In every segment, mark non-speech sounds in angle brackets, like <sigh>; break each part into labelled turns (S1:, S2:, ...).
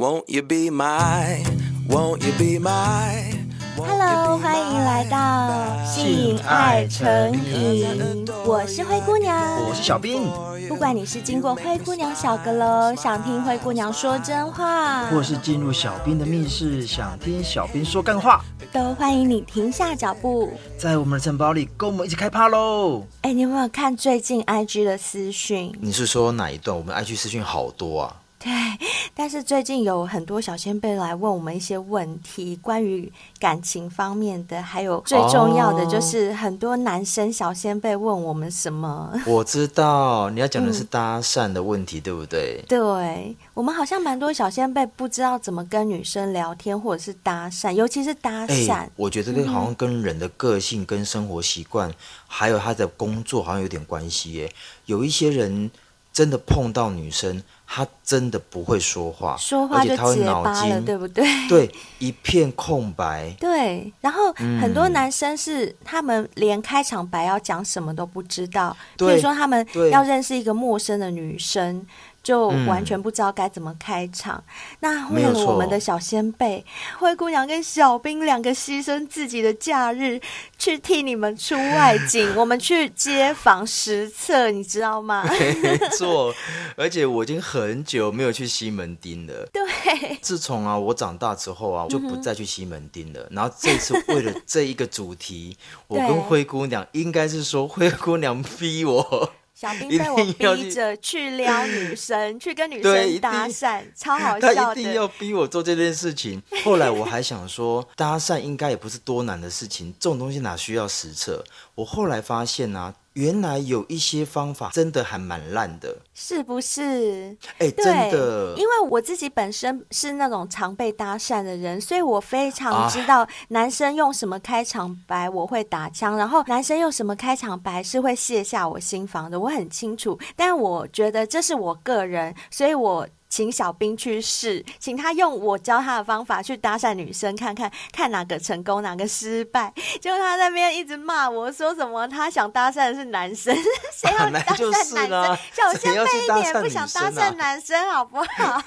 S1: Won't you be my? Won't you be my?
S2: Hello，欢迎来到性爱成瘾。我是灰姑娘，
S3: 我是小兵。
S2: 不管你是经过灰姑娘小阁楼，想听灰姑娘说真话，
S3: 或是进入小兵的密室，想听小兵说干话，
S2: 都欢迎你停下脚步，
S3: 在我们的城堡里跟我们一起开趴喽！
S2: 哎，你有没有看最近 IG 的私讯？
S3: 你是说哪一段？我们 IG 私讯好多啊。
S2: 对，<laughs> 但是最近有很多小仙贝来问我们一些问题，关于感情方面的，还有最重要的就是很多男生小仙贝问我们什么？<laughs>
S3: 我知道你要讲的是搭讪的问题，嗯、对不对？
S2: 对，我们好像蛮多小仙贝不知道怎么跟女生聊天，或者是搭讪，尤其是搭讪。欸、
S3: 我觉得这个好像跟人的个性、跟生活习惯，嗯、还有他的工作好像有点关系耶。有一些人真的碰到女生。他真的不会说话，
S2: 说话就结巴了，对不对？
S3: 对，一片空白。<laughs>
S2: 对，然后很多男生是他们连开场白要讲什么都不知道，比如说他们要认识一个陌生的女生。就完全不知道该怎么开场。嗯、那为了我们的小仙贝灰姑娘跟小兵两个牺牲自己的假日去替你们出外景，<laughs> 我们去街访实测，你知道吗？<laughs>
S3: 没错，而且我已经很久没有去西门町了。
S2: 对，
S3: 自从啊我长大之后啊，我就不再去西门町了。嗯、然后这次为了这一个主题，<laughs> 我跟灰姑娘应该是说灰姑娘逼我。
S2: 小兵被我逼着去撩女生，去跟女生搭讪，超好笑的。
S3: 他一定要逼我做这件事情。后来我还想说，搭讪应该也不是多难的事情，这种东西哪需要实测？我后来发现呢、啊。原来有一些方法真的还蛮烂的，
S2: 是不是？
S3: 哎、欸，真的，
S2: 因为我自己本身是那种常被搭讪的人，所以我非常知道男生用什么开场白我会打枪，啊、然后男生用什么开场白是会卸下我心房的，我很清楚。但我觉得这是我个人，所以我。请小兵去试，请他用我教他的方法去搭讪女生，看看看哪个成功，哪个失败。结果他在那边一直骂我说什么，他想搭讪的是男生，<laughs> 谁要搭讪男生？啊、小仙贝一点不想搭讪男生，好不好？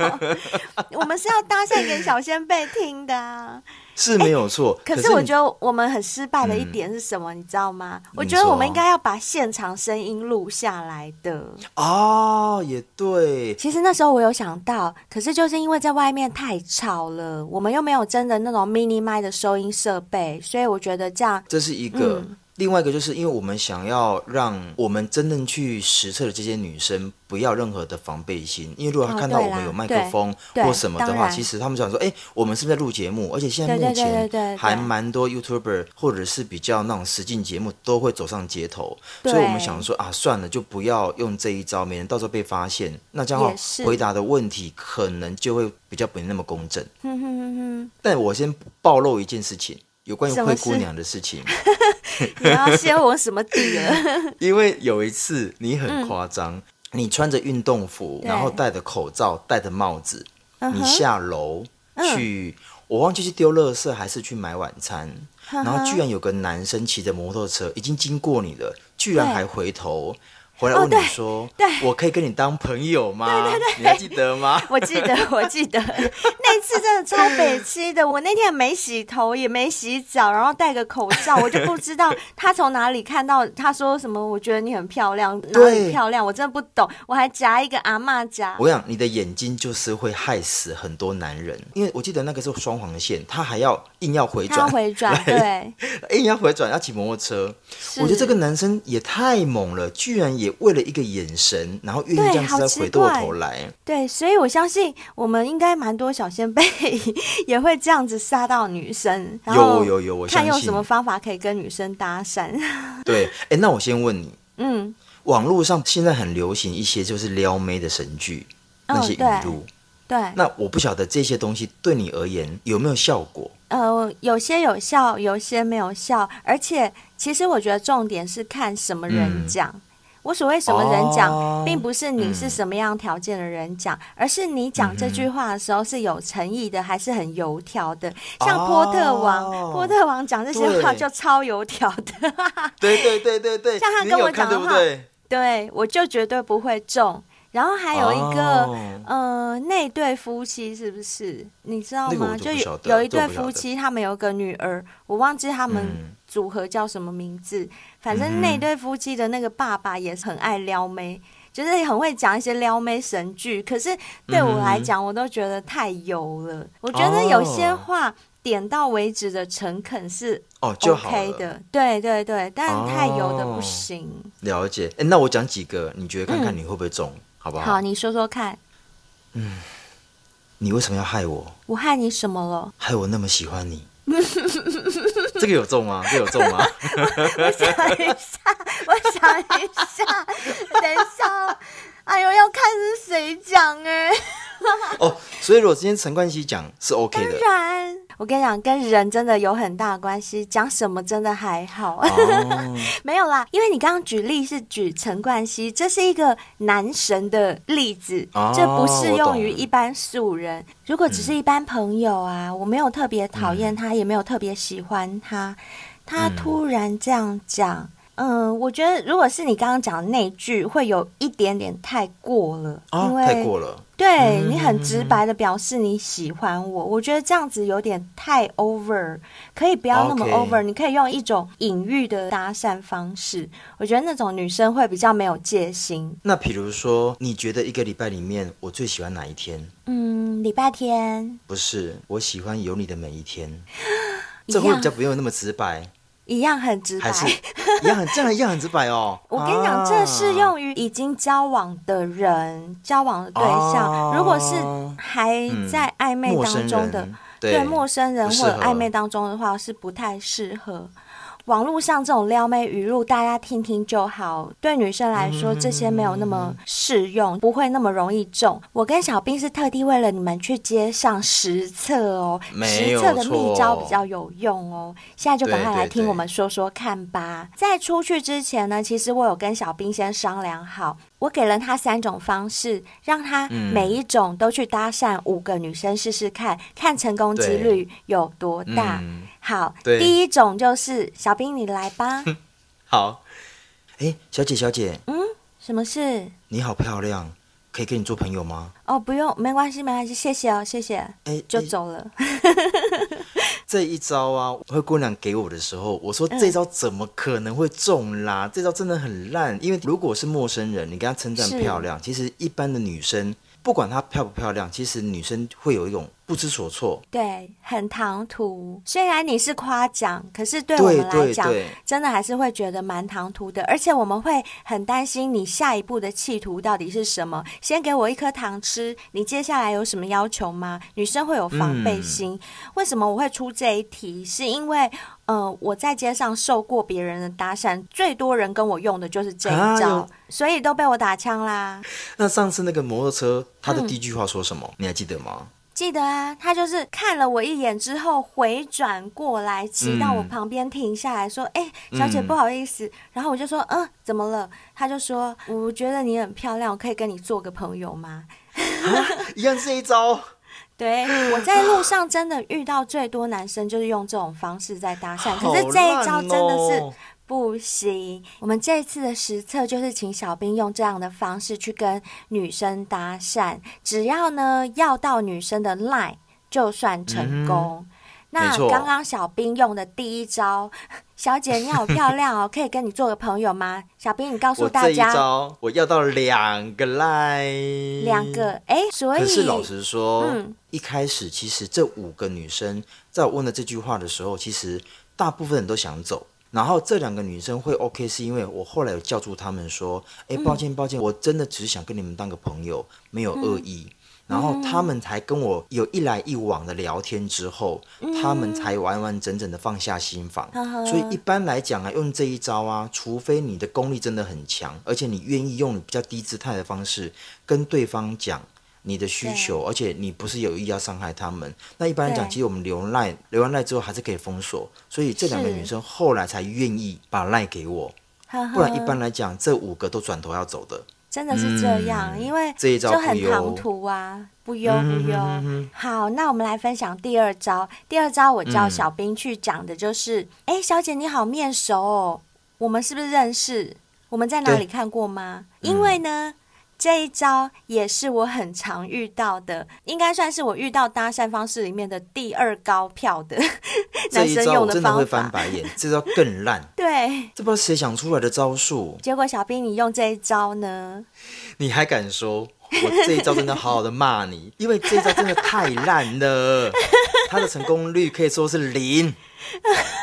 S2: <laughs> 我们是要搭讪给小仙贝听的啊。
S3: 是没有错，
S2: 可是我觉得我们很失败的一点是什么？嗯、你知道吗？我觉得我们应该要把现场声音录下来的。
S3: 哦，也对。
S2: 其实那时候我有想到，可是就是因为在外面太吵了，我们又没有真的那种 mini 麦的收音设备，所以我觉得这样，
S3: 这是一个。嗯另外一个就是因为我们想要让我们真正去实测的这些女生不要任何的防备心，因为如果她看到我们有麦克风或什么的话，其实他们想说，哎，我们是不是在录节目？而且现在目前还蛮多 YouTuber 或者是比较那种实境节目都会走上街头，所以我们想说啊，算了，就不要用这一招，免得到时候被发现，那这样回答的问题可能就会比较不那么公正。但我先暴露一件事情。有关于灰姑娘的事情，<laughs>
S2: 你要先我什么底了？<laughs>
S3: 因为有一次你很夸张，嗯、你穿着运动服，然后戴着口罩，戴着帽子，嗯、你下楼去，嗯、我忘记去丢垃圾还是去买晚餐，然后居然有个男生骑着摩托车已经经过你了，居然还回头。回来问你说：“哦、对，对我可以跟你当朋友吗？对对对，你还记得吗？<laughs>
S2: 我记得，我记得 <laughs> 那次真的超北七的。我那天也没洗头，也没洗澡，然后戴个口罩，我就不知道他从哪里看到。他说什么？我觉得你很漂亮，哪里漂亮？我真的不懂。我还夹一个阿嬷夹。
S3: 我想你的眼睛就是会害死很多男人，因为我记得那个是双黄线，他还要硬要回 <laughs> 转，
S2: 要回转，对，
S3: 硬要回转，要骑摩托车。我觉得这个男生也太猛了，居然也。为了一个眼神，然后愿意这样子再回过头来，
S2: 对，对，所以我相信我们应该蛮多小仙贝也会这样子杀到女生，
S3: 有有有，我
S2: 看用什么方法可以跟女生搭讪。<laughs>
S3: 对，哎，那我先问你，嗯，网络上现在很流行一些就是撩妹的神剧，那些语录，哦，对，对，那我不晓得这些东西对你而言有没有效果？
S2: 呃，有些有效，有些没有效，而且其实我觉得重点是看什么人讲。嗯我所谓什么人讲，哦、并不是你是什么样条件的人讲，嗯、而是你讲这句话的时候是有诚意的，还是很油条的。像波特王，哦、波特王讲这些话就超油条的。
S3: 对对对对对，<laughs>
S2: 像他跟我讲的话，
S3: 对，
S2: 对我就绝对不会中。然后还有一个，哦、呃，那对夫妻是不是？你知道吗？就，就有有一对夫妻，他们有个女儿，我忘记他们组合叫什么名字。嗯、反正那对夫妻的那个爸爸也很爱撩妹，就是很会讲一些撩妹神剧。可是对我来讲，我都觉得太油了。嗯、我觉得有些话点到为止的诚恳是 OK 的，哦、对对对，但太油的不行。
S3: 哦、了解。哎，那我讲几个，你觉得看看你会不会中？嗯好不好？
S2: 好，你说说看。
S3: 嗯，你为什么要害我？
S2: 我害你什么了？
S3: 害我那么喜欢你。<laughs> 这个有中吗？这个有中吗？<laughs>
S2: 我想一下，我想一下，等一下。哎呦，要看是谁讲哎。<laughs>
S3: 哦，所以如果今天陈冠希讲是 OK 的。
S2: 当然。我跟你讲，跟人真的有很大关系。讲什么真的还好，哦、<laughs> 没有啦。因为你刚刚举例是举陈冠希，这是一个男神的例子，哦、这不适用于一般素人。如果只是一般朋友啊，嗯、我没有特别讨厌他，嗯、也没有特别喜欢他，他突然这样讲，嗯、呃，我觉得如果是你刚刚讲的那句，会有一点点太过了，
S3: 哦、
S2: 因为
S3: 太过了。
S2: 对，你很直白的表示你喜欢我，我觉得这样子有点太 over，可以不要那么 over，Okay. 你可以用一种隐喻的搭讪方式，我觉得那种女生会比较没有戒心。
S3: 那比如说，你觉得一个礼拜里面我最喜欢哪一天？
S2: 嗯，礼拜天。
S3: 不是，我喜欢有你的每一天。<gasps> 这会比较不用那么直白。
S2: 一样很直白，
S3: 一样很这样一样很直白哦。<laughs>
S2: 我跟你讲，啊、这适用于已经交往的人，交往的对象。啊、如果是还在暧昧当中的，对陌生人或者暧昧当中的话，是不太适合。网络上这种撩妹语录，大家听听就好。对女生来说，这些没有那么适用，不会那么容易中。我跟小兵是特地为了你们去街上实测哦，实测的秘招比较有用哦。现在就赶快来听我们说说看吧。在出去之前呢，其实我有跟小兵先商量好，我给了他三种方式，让他每一种都去搭讪五个女生试试看，看成功几率有多大。好，第一种就是小兵，你来吧。<laughs>
S3: 好，哎，小姐，小姐，
S2: 嗯，什么事？
S3: 你好漂亮，可以跟你做朋友吗？
S2: 哦，不用，没关系，没关系，谢谢哦，谢谢。哎，就走了。<laughs>
S3: 这一招啊，灰姑娘给我的时候，我说这招怎么可能会中啦？嗯、这招真的很烂，因为如果是陌生人，你跟她称赞漂亮，其实一般的女生。不管她漂不漂亮，其实女生会有一种不知所措，
S2: 对，很唐突。虽然你是夸奖，可是对我们来讲，真的还是会觉得蛮唐突的。而且我们会很担心你下一步的企图到底是什么。先给我一颗糖吃，你接下来有什么要求吗？女生会有防备心。嗯、为什么我会出这一题？是因为，呃，我在街上受过别人的搭讪，最多人跟我用的就是这一招，啊、所以都被我打枪啦。
S3: 那上次那个摩托车，他的第一句话说什么？嗯、你还记得吗？
S2: 记得啊，他就是看了我一眼之后回转过来，骑到我旁边停下来说：“哎、嗯欸，小姐，不好意思。嗯”然后我就说：“嗯，怎么了？”他就说：“我觉得你很漂亮，我可以跟你做个朋友吗？”
S3: 啊、一样是一招。
S2: 对，我在路上真的遇到最多男生就是用这种方式在搭讪，可是这一招真的是不行。我们这一次的实测就是请小兵用这样的方式去跟女生搭讪，只要呢要到女生的 line 就算成功。嗯、那刚刚小兵用的第一招。<laughs> 小姐，你好漂亮哦，可以跟你做个朋友吗？小兵，你告诉大家，我这一招
S3: 我要到两个 line，
S2: 两个哎，所以
S3: 可是老实说，嗯，一开始其实这五个女生在我问了这句话的时候，其实大部分人都想走，然后这两个女生会 OK，是因为我后来有叫住他们说，哎，抱歉抱歉，我真的只是想跟你们当个朋友，没有恶意。嗯然后他们才跟我有一来一往的聊天之后，嗯、他们才完完整整的放下心防。嗯、所以一般来讲啊，用这一招啊，除非你的功力真的很强，而且你愿意用比较低姿态的方式跟对方讲你的需求，而且你不是有意要伤害他们。那一般来讲，其实我们留赖留完赖之后还是可以封锁。所以这两个女生后来才愿意把赖给我，是不然一般来讲，这五个都转头要走的。
S2: 真的是这样，嗯、因为就很唐突啊，不忧不忧。嗯、好，那我们来分享第二招。第二招我叫小兵去讲的就是，哎、嗯，小姐你好面熟哦，我们是不是认识？我们在哪里看过吗？因为呢，这一招也是我很常遇到的，应该算是我遇到搭讪方式里面的第二高票的 <laughs> 男生用的方法。
S3: 这一招我真的会翻白眼，这招更烂。<laughs>
S2: 对，
S3: 这不知道谁想出来的招数。
S2: 结果小兵，你用这一招呢？
S3: 你还敢说？我这一招真的好好的骂你，<laughs> 因为这一招真的太烂了，它的成功率可以说是零，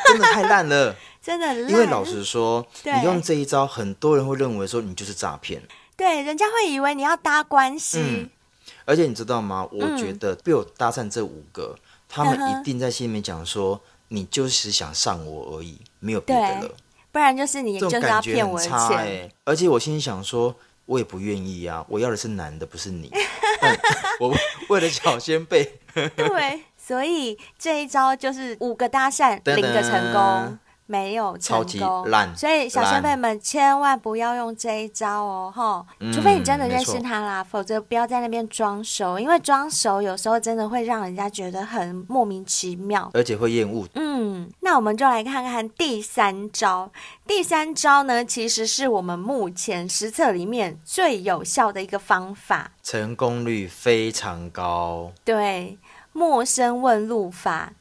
S3: 真的太烂了，
S2: 真的烂。
S3: 因为老实说，你用这一招，很多人会认为说你就是诈骗。
S2: 对，人家会以为你要搭关系。
S3: 嗯，而且你知道吗？我觉得被我搭讪这五个，嗯，他们一定在心里面讲说，你就是想上我而已，没有别的了。
S2: 不然就是你就是要骗我的钱。
S3: 欸，而且我心里想说，我也不愿意啊，我要的是男的，不是你。<laughs> 我为了小仙贝。
S2: 对，所以这一招就是五个搭讪，零个成功。没有超级烂，所以小仙贝们千万不要用这一招哦，哈、嗯！除非你真的认识他啦，否则不要在那边装熟，因为装熟有时候真的会让人家觉得很莫名其妙，
S3: 而且会厌恶。
S2: 嗯，那我们就来看看第三招。第三招呢，其实是我们目前实测里面最有效的一个方法，
S3: 成功率非常高。
S2: 对，陌生问路法。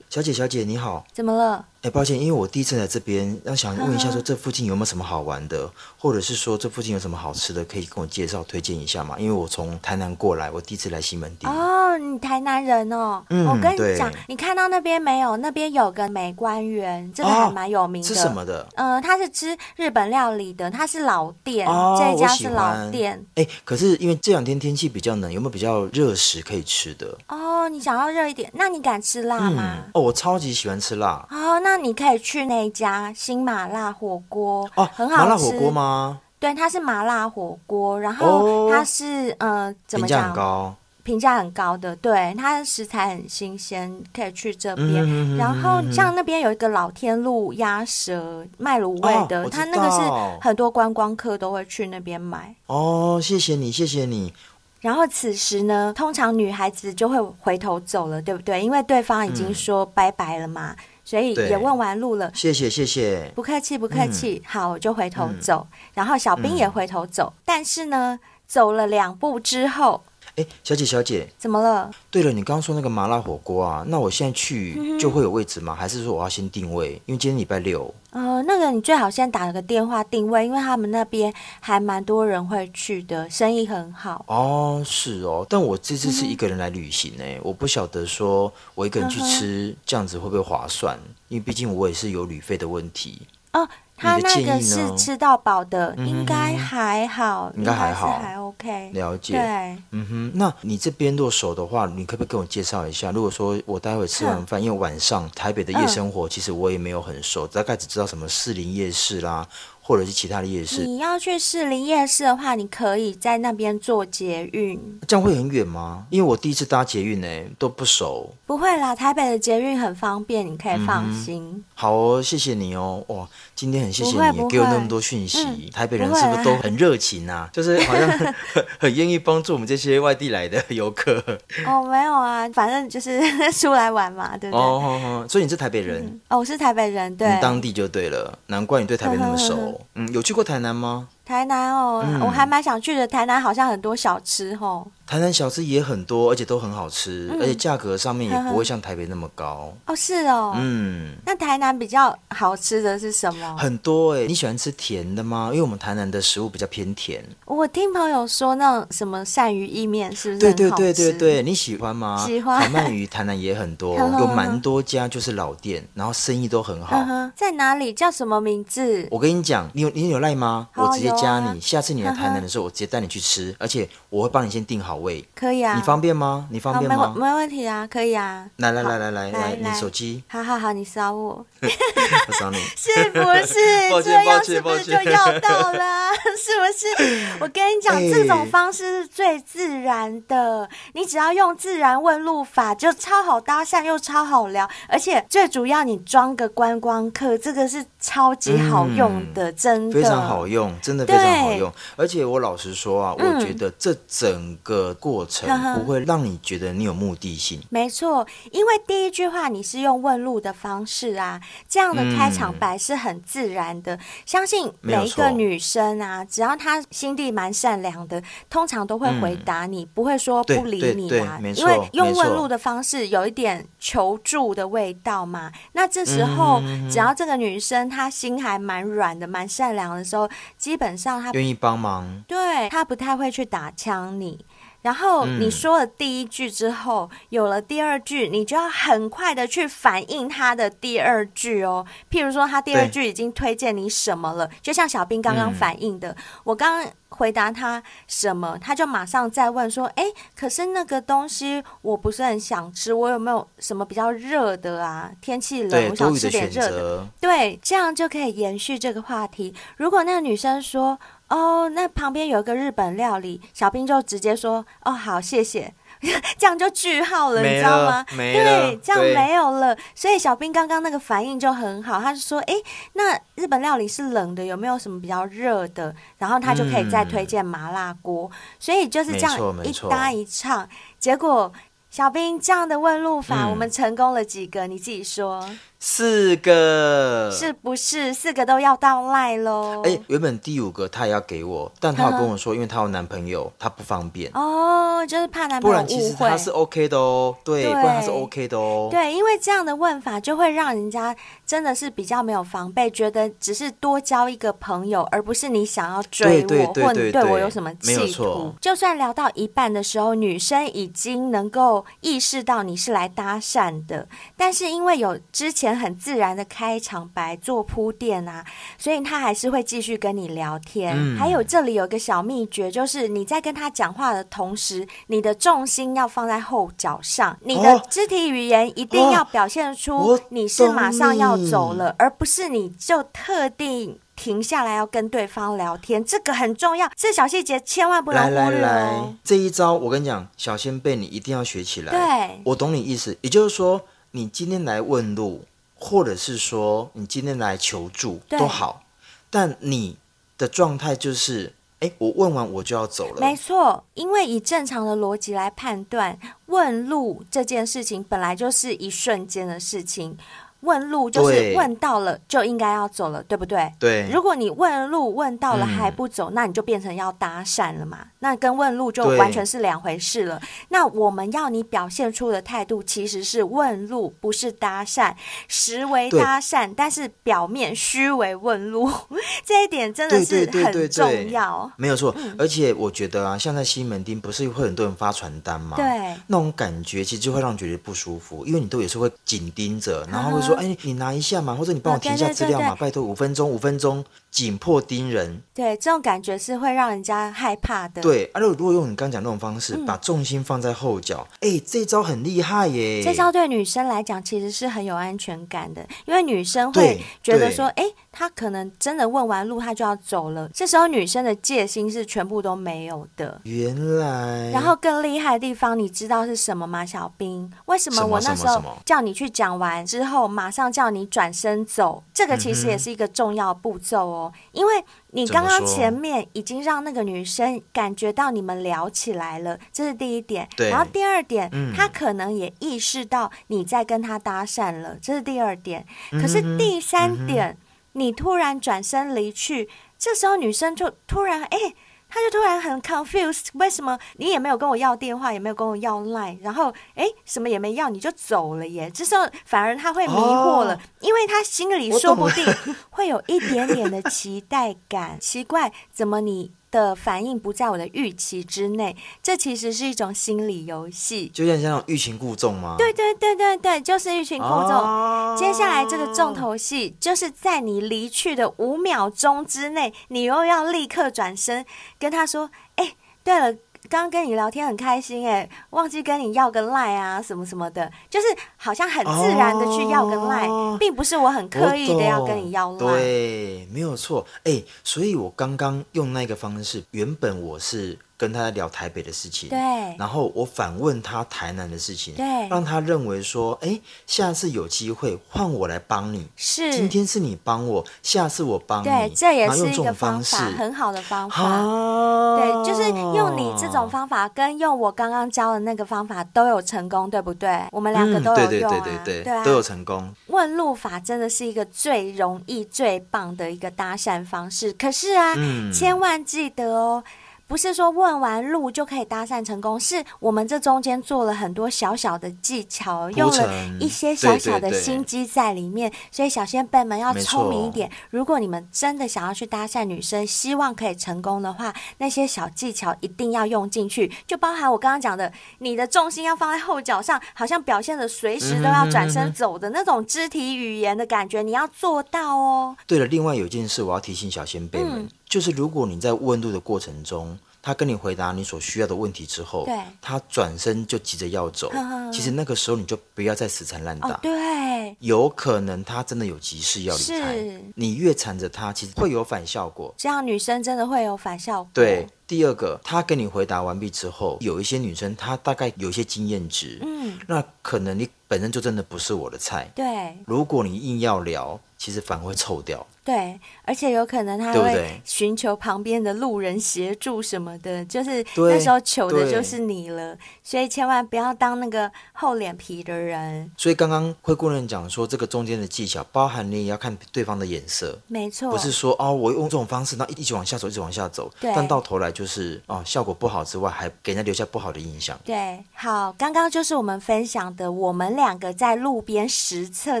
S3: 小姐，小姐你好，
S2: 怎么了？
S3: 哎，抱歉，因为我第一次来这边，要想问一下，说这附近有没有什么好玩的，或者是说这附近有什么好吃的，可以跟我介绍推荐一下吗？因为我从台南过来，我第一次来西门町。哦，
S2: 你台南人哦。嗯，我跟你讲，你看到那边没有？那边有个美官园，这个还蛮有名的。
S3: 吃什么的？
S2: 嗯，它是吃日本料理的，它是老店，这家是老店。
S3: 哎，可是因为这两天天气比较冷，有没有比较热食可以吃的？
S2: 哦，你想要热一点，那你敢吃辣吗？
S3: 哦，我超级喜欢吃辣。
S2: 哦，那你可以去那家新麻辣火锅
S3: 哦，
S2: 很好吃。
S3: 麻辣火锅吗？
S2: 对，它是麻辣火锅，然后它是、哦、呃，怎么讲？评价很高，评价很高的。对，它的食材很新鲜，可以去这边。然后像那边有一个老天路鸭舌卖卤味的，它、哦、那个是很多观光客都会去那边买。
S3: 哦，谢谢你，谢谢你。
S2: 然后此时呢，通常女孩子就会回头走了，对不对？因为对方已经说拜拜了嘛。嗯所以也问完路了，
S3: 谢谢谢谢，
S2: 不客气不客气。嗯、好，我就回头走，嗯、然后小兵也回头走。嗯、但是呢，走了两步之后，
S3: 哎，小姐小姐，
S2: 怎么了？
S3: 对了，你刚刚说那个麻辣火锅啊，那我现在去就会有位置吗？嗯、还是说我要先定位？因为今天礼拜六。
S2: 呃，那个你最好先打个电话定位，因为他们那边还蛮多人会去的，生意很好。
S3: 哦，是哦，但我这次是一个人来旅行呢，嗯、我不晓得说我一个人去吃、嗯、这样子会不会划算？因为毕竟我也是有旅费的问题。哦。他那个
S2: 是吃到饱的，应该还好，应该还好，还 OK。
S3: 了解，
S2: 对，
S3: 嗯哼。那你这边落手的话，你可不可以跟我介绍一下？如果说我待会吃完饭，因为晚上台北的夜生活，其实我也没有很熟，大概只知道什么士林夜市啦。或者是其他的夜市，
S2: 你要去士林夜市的话，你可以在那边坐捷运。
S3: 这样会很远吗？因为我第一次搭捷运呢，都不熟。
S2: 不会啦，台北的捷运很方便，你可以放心。
S3: 嗯、好哦，谢谢你哦，哇，今天很谢谢你给我那么多讯息。嗯、台北人是不是都很热情啊？<laughs> 就是好像很很愿意帮助我们这些外地来的游客。<laughs>
S2: 哦，没有啊，反正就是出来玩嘛，对不对？哦，哦，
S3: 哦，所以你是台北人？
S2: 嗯、哦，我是台北人，对，
S3: 你当地就对了，难怪你对台北那么熟。嗯，有去过台南吗？
S2: 台南哦，嗯、我还蛮想去的。台南好像很多小吃哦。
S3: 台南小吃也很多，而且都很好吃，嗯、而且价格上面也不会像台北那么高。
S2: 哦，是哦。嗯，那台南比较好吃的是什么？
S3: 很多哎、欸，你喜欢吃甜的吗？因为我们台南的食物比较偏甜。
S2: 我听朋友说，那种什么鳝鱼意面是不是？
S3: 对对对对对，你喜欢吗？
S2: 喜欢。
S3: 海鳗鱼台南也很多，有蛮多家就是老店，然后生意都很好。
S2: 在哪里？叫什么名字？
S3: 我跟你讲，你有你有赖吗？我直接加你，下次你来台南的时候，我直接带你去吃，而且我会帮你先订好位。
S2: 可以啊。
S3: 你方便吗？你方便吗？
S2: 没没问题啊，可以啊。
S3: 来来来来来来，你手机。
S2: 好好好，你扫我。<laughs>
S3: 我扫你。<laughs>
S2: 是不是？
S3: 抱歉抱歉
S2: 抱歉，这样是不是就要到了？<laughs> 是不是？我跟你讲，这种方式是最自然的。你只要用自然问路法，就超好搭讪又超好聊，而且最主要你装个观光客，这个是超级好用的，真的。
S3: 非常好用，真的。的非常好用。而且我老实说啊，我觉得这整个过程不会让你觉得你有目的性。
S2: 嗯、没错，因为第一句话你是用问路的方式啊，这样的开场白是很自然的。嗯、相信每一个女生啊，只要她心地蛮善良的，通常都会回答你，嗯、不会说不理你啊。因为用问路的方式有一点求助的味道嘛。那这时候，只要这个女生她心还蛮软的、蛮善良的时候，基本上他
S3: 愿意帮忙，
S2: 对，他不太会去打枪你。然后你说了第一句之后，嗯、有了第二句，你就要很快的去反应他的第二句哦。譬如说，他第二句已经推荐你什么了，就像小兵刚刚反应的，嗯、我刚刚回答他什么，他就马上再问说：“哎，可是那个东西我不是很想吃，我有没有什么比较热的啊？天气冷，我想吃点热的。”对，这样就可以延续这个话题。如果那个女生说，哦，那旁边有一个日本料理，小兵就直接说：“哦，好，谢谢。<laughs> ”这样就句号了，了你知道吗？对，这样没有了。所以小兵刚刚那个反应就很好，他就说：“哎，那日本料理是冷的，有没有什么比较热的？”然后他就可以再推荐麻辣锅。嗯、所以就是这样一搭一唱，结果小兵这样的问路法，嗯、我们成功了几个？你自己说。
S3: 四个
S2: 是不是四个都要到赖喽？
S3: 哎，原本第五个他也要给我，但他有跟我说，因为他有男朋友，他不方便。
S2: 哦，就是怕男朋友误会。不然其实
S3: 他是 OK 的哦，对，对不然他是 OK 的哦。
S2: 对，因为这样的问法就会让人家真的是比较没有防备，觉得只是多交一个朋友，而不是你想要追我，或你对我有什么企图。就算聊到一半的时候，女生已经能够意识到你是来搭讪的，但是因为有之前。很自然的开场白做铺垫啊，所以他还是会继续跟你聊天。嗯、还有这里有个小秘诀，就是你在跟他讲话的同时，你的重心要放在后脚上，你的肢体语言一定要表现出你是马上要走了，而不是你就特定停下来要跟对方聊天。这个很重要，这小细节千万不能忽略哦。来来来，
S3: 这一招我跟你讲，小仙贝你一定要学起来。
S2: 对，
S3: 我懂你意思，也就是说，你今天来问路。或者是说你今天来求助都好，但你的状态就是，哎，我问完我就要走了。
S2: 没错，因为以正常的逻辑来判断，问路这件事情本来就是一瞬间的事情。问路就是问到了就应该要走了，对，不对？
S3: 对。
S2: 如果你问路问到了还不走，嗯、那你就变成要搭讪了嘛。那跟问路就完全是两回事了。那我们要你表现出的态度其实是问路，不是搭讪，实为搭讪，但是表面虚为问路。<laughs> 这一点真的是很重要。
S3: 没有错，嗯、而且我觉得啊，像在西门町，不是会很多人发传单吗？
S2: 对。
S3: 那种感觉其实就会让人觉得不舒服，因为你都也是会紧盯着，然后会说。哎，你拿一下嘛，或者你帮我填一下资料嘛，拜托，五分钟，五分钟。紧迫盯人，
S2: 对，这种感觉是会让人家害怕的。
S3: 对，而、啊、如果用你刚讲那种方式，嗯、把重心放在后脚，哎，这招很厉害耶！
S2: 这招对女生来讲其实是很有安全感的，因为女生会觉得说，哎，她可能真的问完路，她就要走了。这时候女生的戒心是全部都没有的。
S3: 原来，
S2: 然后更厉害的地方，你知道是什么吗？小兵，为什么我那时候叫你去讲完之后，马上叫你转身走？这个其实也是一个重要步骤哦。因为你刚刚前面已经让那个女生感觉到你们聊起来了，这是第一点。对然后第二点，嗯、她可能也意识到你在跟她搭讪了，这是第二点。可是第三点，嗯、你突然转身离去，这时候女生就突然哎。他就突然很 confused，为什么你也没有跟我要电话，也没有跟我要 line，然后哎，什么也没要你就走了耶？这时候反而他会迷惑了，哦、因为他心里说不定会有一点点的期待感，奇怪，怎么你？的反应不在我的预期之内，这其实是一种心理游戏，
S3: 就像像那种欲擒故纵吗？
S2: 对对对对对，就是欲擒故纵。啊、接下来这个重头戏，就是在你离去的五秒钟之内，你又要立刻转身跟他说：“哎，对了。”刚刚跟你聊天很开心哎，忘记跟你要个赖啊什么什么的，就是好像很自然的去要个赖，哦、并不是我很刻意的要跟你要赖。
S3: 对，没有错。哎，所以我刚刚用那个方式，原本我是跟他聊台北的事情，
S2: 对，
S3: 然后我反问他台南的事情，
S2: 对，
S3: 让他认为说，哎，下次有机会换我来帮你，
S2: 是，
S3: 今天是你帮我，下次我帮你，
S2: 对，这也是一个
S3: 方
S2: 方法，很好的方法，
S3: 啊、
S2: 对，就是用你这种方法跟用我刚刚教的那个方法都有成功，对不对？我们两个都有用、啊。嗯、对对对对对，
S3: 对啊、都有成功。
S2: 问路法真的是一个最容易、最棒的一个搭讪方式，可是啊，嗯、千万记得哦。不是说问完路就可以搭讪成功，是我们这中间做了很多小小的技巧，用了一些小小的心机在里面。所以小仙贝们要聪明一点。如果你们真的想要去搭讪女生，希望可以成功的话，那些小技巧一定要用进去，就包含我刚刚讲的，你的重心要放在后脚上，好像表现的随时都要转身走的那种肢体语言的感觉，你要做到哦。
S3: 对了，另外有一件事我要提醒小仙贝们。嗯就是如果你在问路的过程中，他跟你回答你所需要的问题之后，
S2: 对，
S3: 他转身就急着要走，呵呵，其实那个时候你就不要再死缠烂打，
S2: 哦，对，
S3: 有可能他真的有急事要离开，你越缠着他，其实会有反效果，
S2: 这样女生真的会有反效果。
S3: 对，第二个，他跟你回答完毕之后，有一些女生她大概有一些经验值，嗯，那可能你本身就真的不是我的菜，
S2: 对，
S3: 如果你硬要聊，其实反而会臭掉。
S2: 对，而且有可能他会寻求旁边的路人协助什么的，就是那时候求的就是你了，所以千万不要当那个厚脸皮的人。
S3: 所以刚刚灰姑娘讲说，这个中间的技巧，包含你也要看对方的眼色，
S2: 没错，不
S3: 是说哦，我用这种方式，那一直往下走，一直往下走，对，但到头来就是哦，效果不好之外，还给人家留下不好的印象。
S2: 对，好，刚刚就是我们分享的，我们两个在路边实测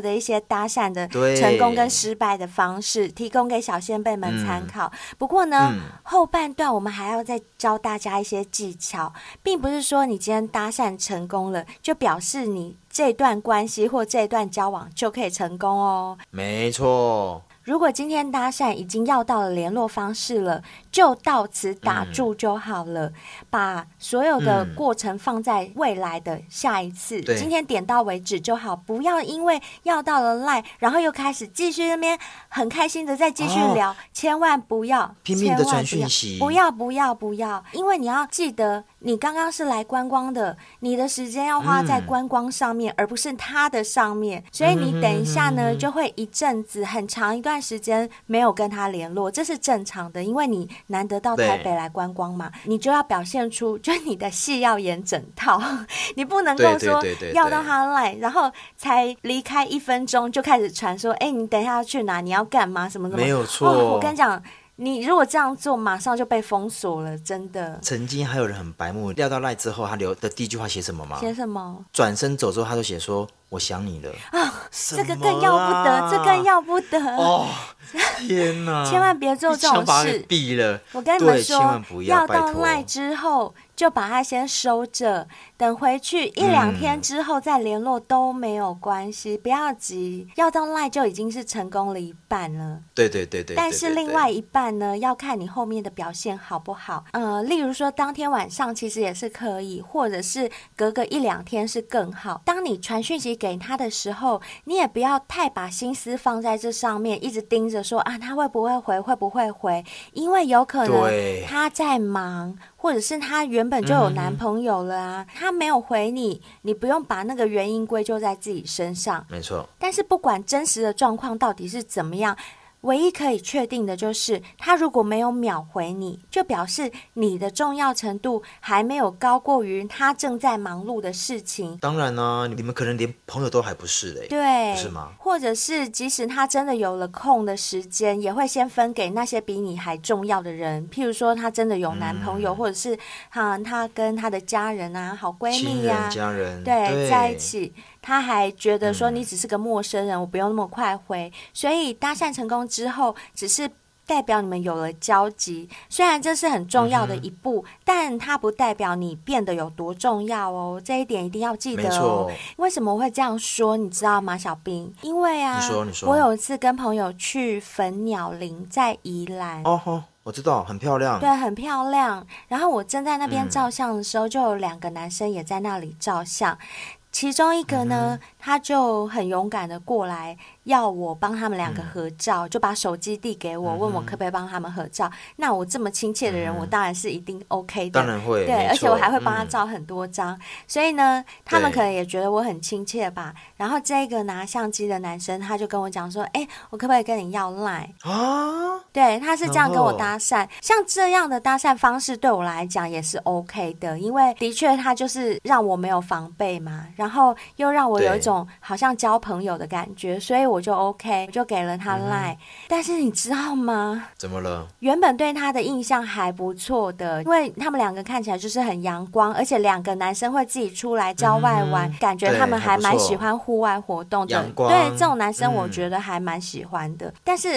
S2: 的一些搭讪的成功跟失败的方式。提供给小先辈们参考。嗯、不过呢，嗯、后半段我们还要再教大家一些技巧，并不是说你今天搭讪成功了，就表示你这段关系或这段交往就可以成功哦。
S3: 没错。
S2: 如果今天搭讪已经要到了联络方式了，就到此打住就好了。嗯、把所有的过程放在未来的下一次，嗯、今天点到为止就好。不要因为要到了赖，然后又开始继续那边很开心的再继续聊，哦、千万不要
S3: 拼命的传讯息，
S2: 不要不要不要，因为你要记得。你刚刚是来观光的，你的时间要花在观光上面，嗯、而不是他的上面。所以你等一下呢，嗯、就会一阵子很长一段时间没有跟他联络，这是正常的，因为你难得到台北来观光嘛，你就要表现出，<laughs> 就你的戏要演整套，<laughs> 你不能够说要到他来，然后才离开一分钟就开始传说，哎，你等一下要去哪？你要干嘛？什么什么？
S3: 没有错，
S2: 哦、我跟你讲。你如果这样做，马上就被封锁了，真的。
S3: 曾经还有人很白目，撂到赖之后，他留的第一句话写什么吗？
S2: 写什么？
S3: 转身走之后，他就写说：“我想你了。”啊，
S2: 这个更要不得，这更要不得哦！
S3: 天哪，<laughs>
S2: 千万别做这种事。
S3: 毙了！
S2: 我跟你们说，千万不要，要到赖之后。就把它先收着，等回去一两天之后再联络都没有关系，嗯、不要急。要到赖就已经是成功了一半了。
S3: 对对对对。
S2: 但是另外一半呢，要看你后面的表现好不好。呃，例如说当天晚上其实也是可以，或者是隔个一两天是更好。当你传讯息给他的时候，你也不要太把心思放在这上面，一直盯着说啊，他会不会回，会不会回？因为有可能他在忙。或者是他原本就有男朋友了啊，他没有回你，你不用把那个原因归咎在自己身上。
S3: 没错。
S2: 但是不管真实的状况到底是怎么样。唯一可以确定的就是，他如果没有秒回你，就表示你的重要程度还没有高过于他正在忙碌的事情。
S3: 当然呢、啊，你们可能连朋友都还不是嘞，
S2: 对，
S3: 不是吗？
S2: 或者是即使他真的有了空的时间，也会先分给那些比你还重要的人。譬如说，他真的有男朋友，嗯、或者是哈，他跟他的家人啊、好闺蜜呀、啊、
S3: 家人
S2: 对，对在一起。他还觉得说你只是个陌生人，嗯、我不用那么快回，所以搭讪成功之后，只是代表你们有了交集。虽然这是很重要的一步，嗯、但它不代表你变得有多重要哦。这一点一定要记得哦。为什么我会这样说？你知道吗，小兵？因为啊，
S3: 你说你说，
S2: 我有一次跟朋友去粉鸟林，在宜兰。
S3: 哦吼，我知道，很漂亮。
S2: 对，很漂亮。然后我正在那边照相的时候，嗯、就有两个男生也在那里照相。其中一个呢，嗯、他就很勇敢的过来要我帮他们两个合照，嗯、就把手机递给我，嗯、问我可不可以帮他们合照。那我这么亲切的人，嗯、我当然是一定 OK 的。
S3: 当然
S2: 会，
S3: 对，
S2: 而且我还会帮他照很多张。嗯、所以呢，他们可能也觉得我很亲切吧。然后这个拿相机的男生，他就跟我讲说：“哎、欸，我可不可以跟你要 Line 啊？”对，他是这样跟我搭讪。像这样的搭讪方式对我来讲也是 OK 的，因为的确他就是让我没有防备嘛，然后又让我有一种好像交朋友的感觉，所以我就 OK。就给了他 Line，、嗯、但是你知道吗？
S3: 怎么了？
S2: 原本对他的印象还不错的，因为他们两个看起来就是很阳光，而且两个男生会自己出来郊外玩，嗯、感觉他们还蛮喜欢户外活动的。对，这种男生我觉得还蛮喜欢的。嗯、但是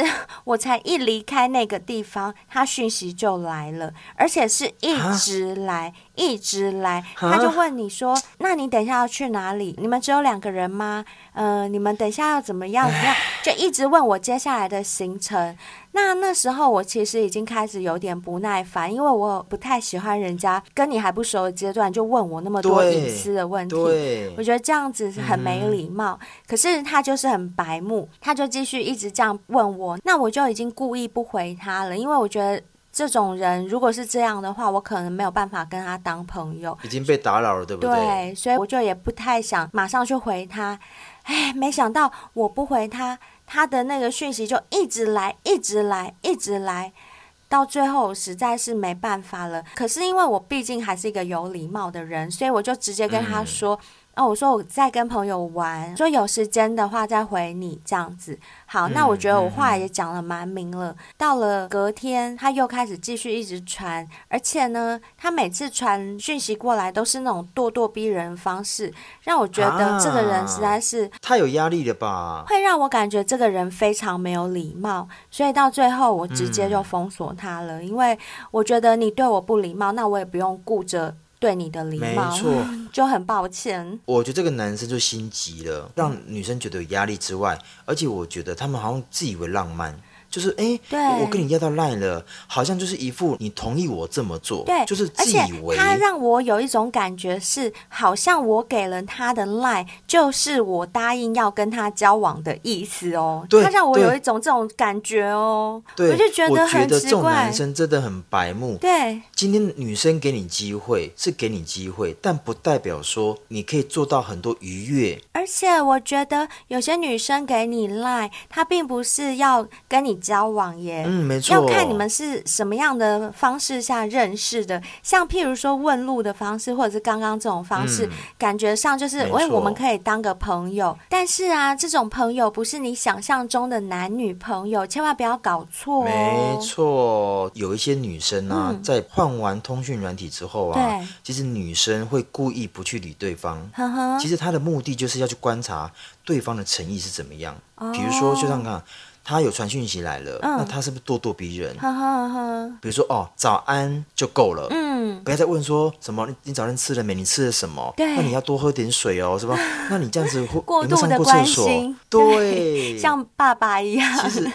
S2: 我才一离开那个地方，他讯息就来了，而且是一直来。一直来，他就问你说：“那你等一下要去哪里？你们只有两个人吗？呃，你们等一下要怎么样？怎么样？就一直问我接下来的行程。那那时候我其实已经开始有点不耐烦，因为我不太喜欢人家跟你还不熟的阶段就问我那么多隐私的问题。我觉得这样子很没礼貌。嗯、可是他就是很白目，他就继续一直这样问我。那我就已经故意不回他了，因为我觉得。”这种人如果是这样的话，我可能没有办法跟他当朋友。
S3: 已经被打扰了，对不对？
S2: 对，所以我就也不太想马上去回他。哎，没想到我不回他，他的那个讯息就一直来，一直来，一直来，到最后实在是没办法了。可是因为我毕竟还是一个有礼貌的人，所以我就直接跟他说。嗯哦，我说我在跟朋友玩，说有时间的话再回你这样子。好，那我觉得我话也讲了蛮明了。到了隔天，他又开始继续一直传，而且呢，他每次传讯息过来都是那种咄咄逼人的方式，让我觉得这个人实在是
S3: 太有压力了吧？
S2: 会让我感觉这个人非常没有礼貌，所以到最后我直接就封锁他了，嗯、因为我觉得你对我不礼貌，那我也不用顾着。对你的礼貌，没错，就很抱歉。
S3: 我觉得这个男生就心急了，让女生觉得有压力之外，而且我觉得他们好像自以为浪漫。就是哎，对我跟你要到 Line 了，好像就是一副你同意我这么做，
S2: 对，
S3: 就是自以为
S2: 他让我有一种感觉是，好像我给了他的 Line，就是我答应要跟他交往的意思哦。对，他让我有一种这种感觉哦。
S3: 对，
S2: 我就觉得很奇怪。我觉得这种
S3: 男生真的很白目。
S2: 对，
S3: 今天女生给你机会是给你机会，但不代表说你可以做到很多愉悦。
S2: 而且我觉得有些女生给你 Line，她并不是要跟你。交往耶，
S3: 嗯，没错，
S2: 要看你们是什么样的方式下认识的。像譬如说问路的方式，或者是刚刚这种方式，嗯、感觉上就是，哎错，我们可以当个朋友。但是啊，这种朋友不是你想象中的男女朋友，千万不要搞错哦。
S3: 没错，有一些女生啊，嗯、在换完通讯软体之后啊，对其实女生会故意不去理对方。呵呵其实她的目的就是要去观察对方的诚意是怎么样。哦、比如说，就像刚。他有传讯息来了，嗯、那他是不是咄咄逼人？呵呵呵比如说哦，早安就够了，嗯，不要再问说什么你你早上吃了没？你吃了什么？对，那你要多喝点水哦，是吧？<laughs> 那你这样子会过度的关心，对，<laughs>
S2: 像爸爸一样。
S3: 其实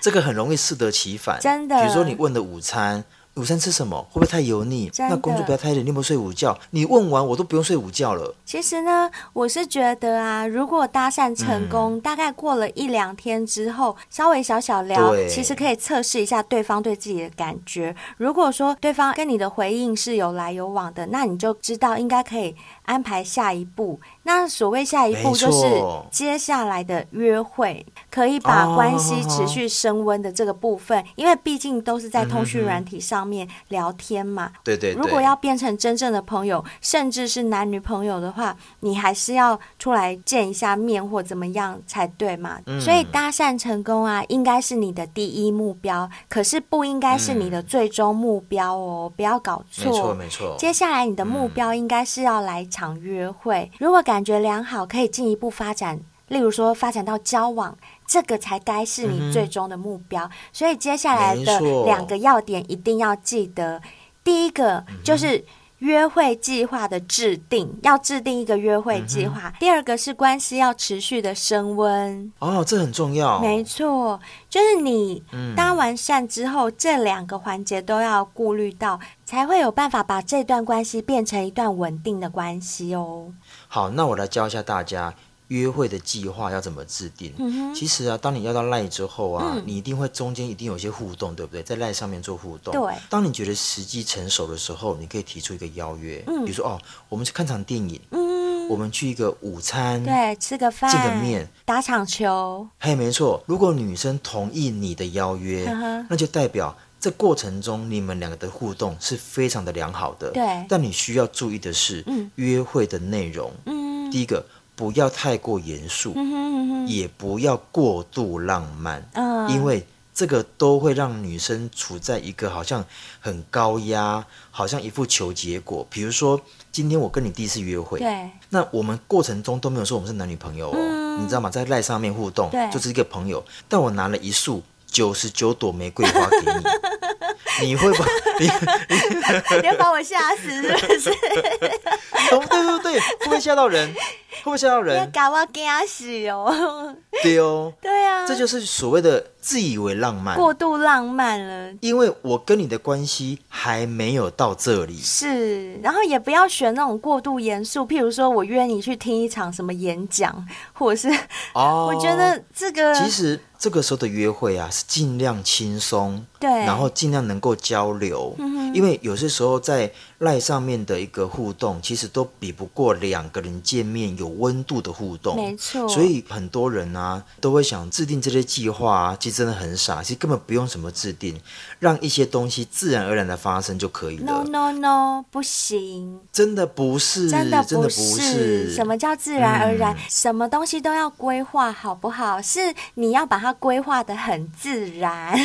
S3: 这个很容易适得其反，
S2: 真的。
S3: 比如说你问的午餐。午餐吃什么？会不会太油腻？那工作不要太累，你有没有睡午觉？你问完我都不用睡午觉了。
S2: 其实呢，我是觉得啊，如果搭讪成功，嗯、大概过了一两天之后，稍微小小聊，其实可以测试一下对方对自己的感觉。如果说对方跟你的回应是有来有往的，那你就知道应该可以安排下一步。那所谓下一步，就是接下来的约会，可以把关系持续升温的这个部分，因为毕竟都是在通讯软体上面聊天嘛。
S3: 对对。
S2: 如果要变成真正的朋友，甚至是男女朋友的话，你还是要出来见一下面或怎么样才对嘛。所以搭讪成功啊，应该是你的第一目标，可是不应该是你的最终目标哦，不要搞错。没
S3: 错没错。
S2: 接下来你的目标应该是要来场约会，如果感感觉良好，可以进一步发展，例如说发展到交往，这个才该是你最终的目标。嗯、所以接下来的两个要点一定要记得，第一个就是约会计划的制定，要制定一个约会计划；第二个是关系要持续的升温。
S3: 哦，这很重要。
S2: 没错，就是你搭完讪之后，嗯、这两个环节都要顾虑到，才会有办法把这段关系变成一段稳定的关系哦。
S3: 好，那我来教一下大家约会的计划要怎么制定？嗯、其实啊，当你要到赖之后啊，嗯、你一定会中间一定有一些互动，对不对？在赖上面做互动。
S2: 对。
S3: 当你觉得时机成熟的时候，你可以提出一个邀约，嗯、比如说哦，我们去看场电影，嗯，我们去一个午餐，
S2: 对，吃个饭，
S3: 见个面，
S2: 打场球。
S3: 嘿，没错。如果女生同意你的邀约，嗯、那就代表这过程中你们两个的互动是非常的良好的。
S2: 对。
S3: 但你需要注意的是，嗯、约会的内容，嗯，第一个。不要太过严肃，嗯哼嗯哼，也不要过度浪漫，嗯，因为这个都会让女生处在一个好像很高压，好像一副求结果。比如说，今天我跟你第一次约会，对，那我们过程中都没有说我们是男女朋友哦，嗯，你知道吗？在赖上面互动，对，就是一个朋友，但我拿了一束九十九朵玫瑰花给你，<laughs> 你会把你 <laughs>
S2: 你要把我吓死是不是？
S3: 对对对，会不会吓到人？会不会吓到人？<laughs>
S2: 要搞我惊死哦！
S3: 对哦，
S2: 对啊，
S3: 这就是所谓的自以为浪漫，
S2: 过度浪漫了。
S3: 因为我跟你的关系还没有到这里，
S2: 是，然后也不要选那种过度严肃，譬如说我约你去听一场什么演讲，<laughs> 或者是哦，我觉得这个
S3: 其实这个时候的约会啊，是尽量轻松，
S2: 对，
S3: 然后尽量能够交流，嗯，因为有些时候在赖上面的一个互动，其实都比不过两个人见面有温度的互动，
S2: 没错。
S3: 所以很多人啊，都会想制定这些计划啊，其实真的很傻，其实根本不用什么制定，让一些东西自然而然的发生就可以了。
S2: No no no，不行，
S3: 真的不是，真的不是。
S2: 什么叫自然而然？嗯、什么东西都要规划，好不好？是你要把它规划的很自然。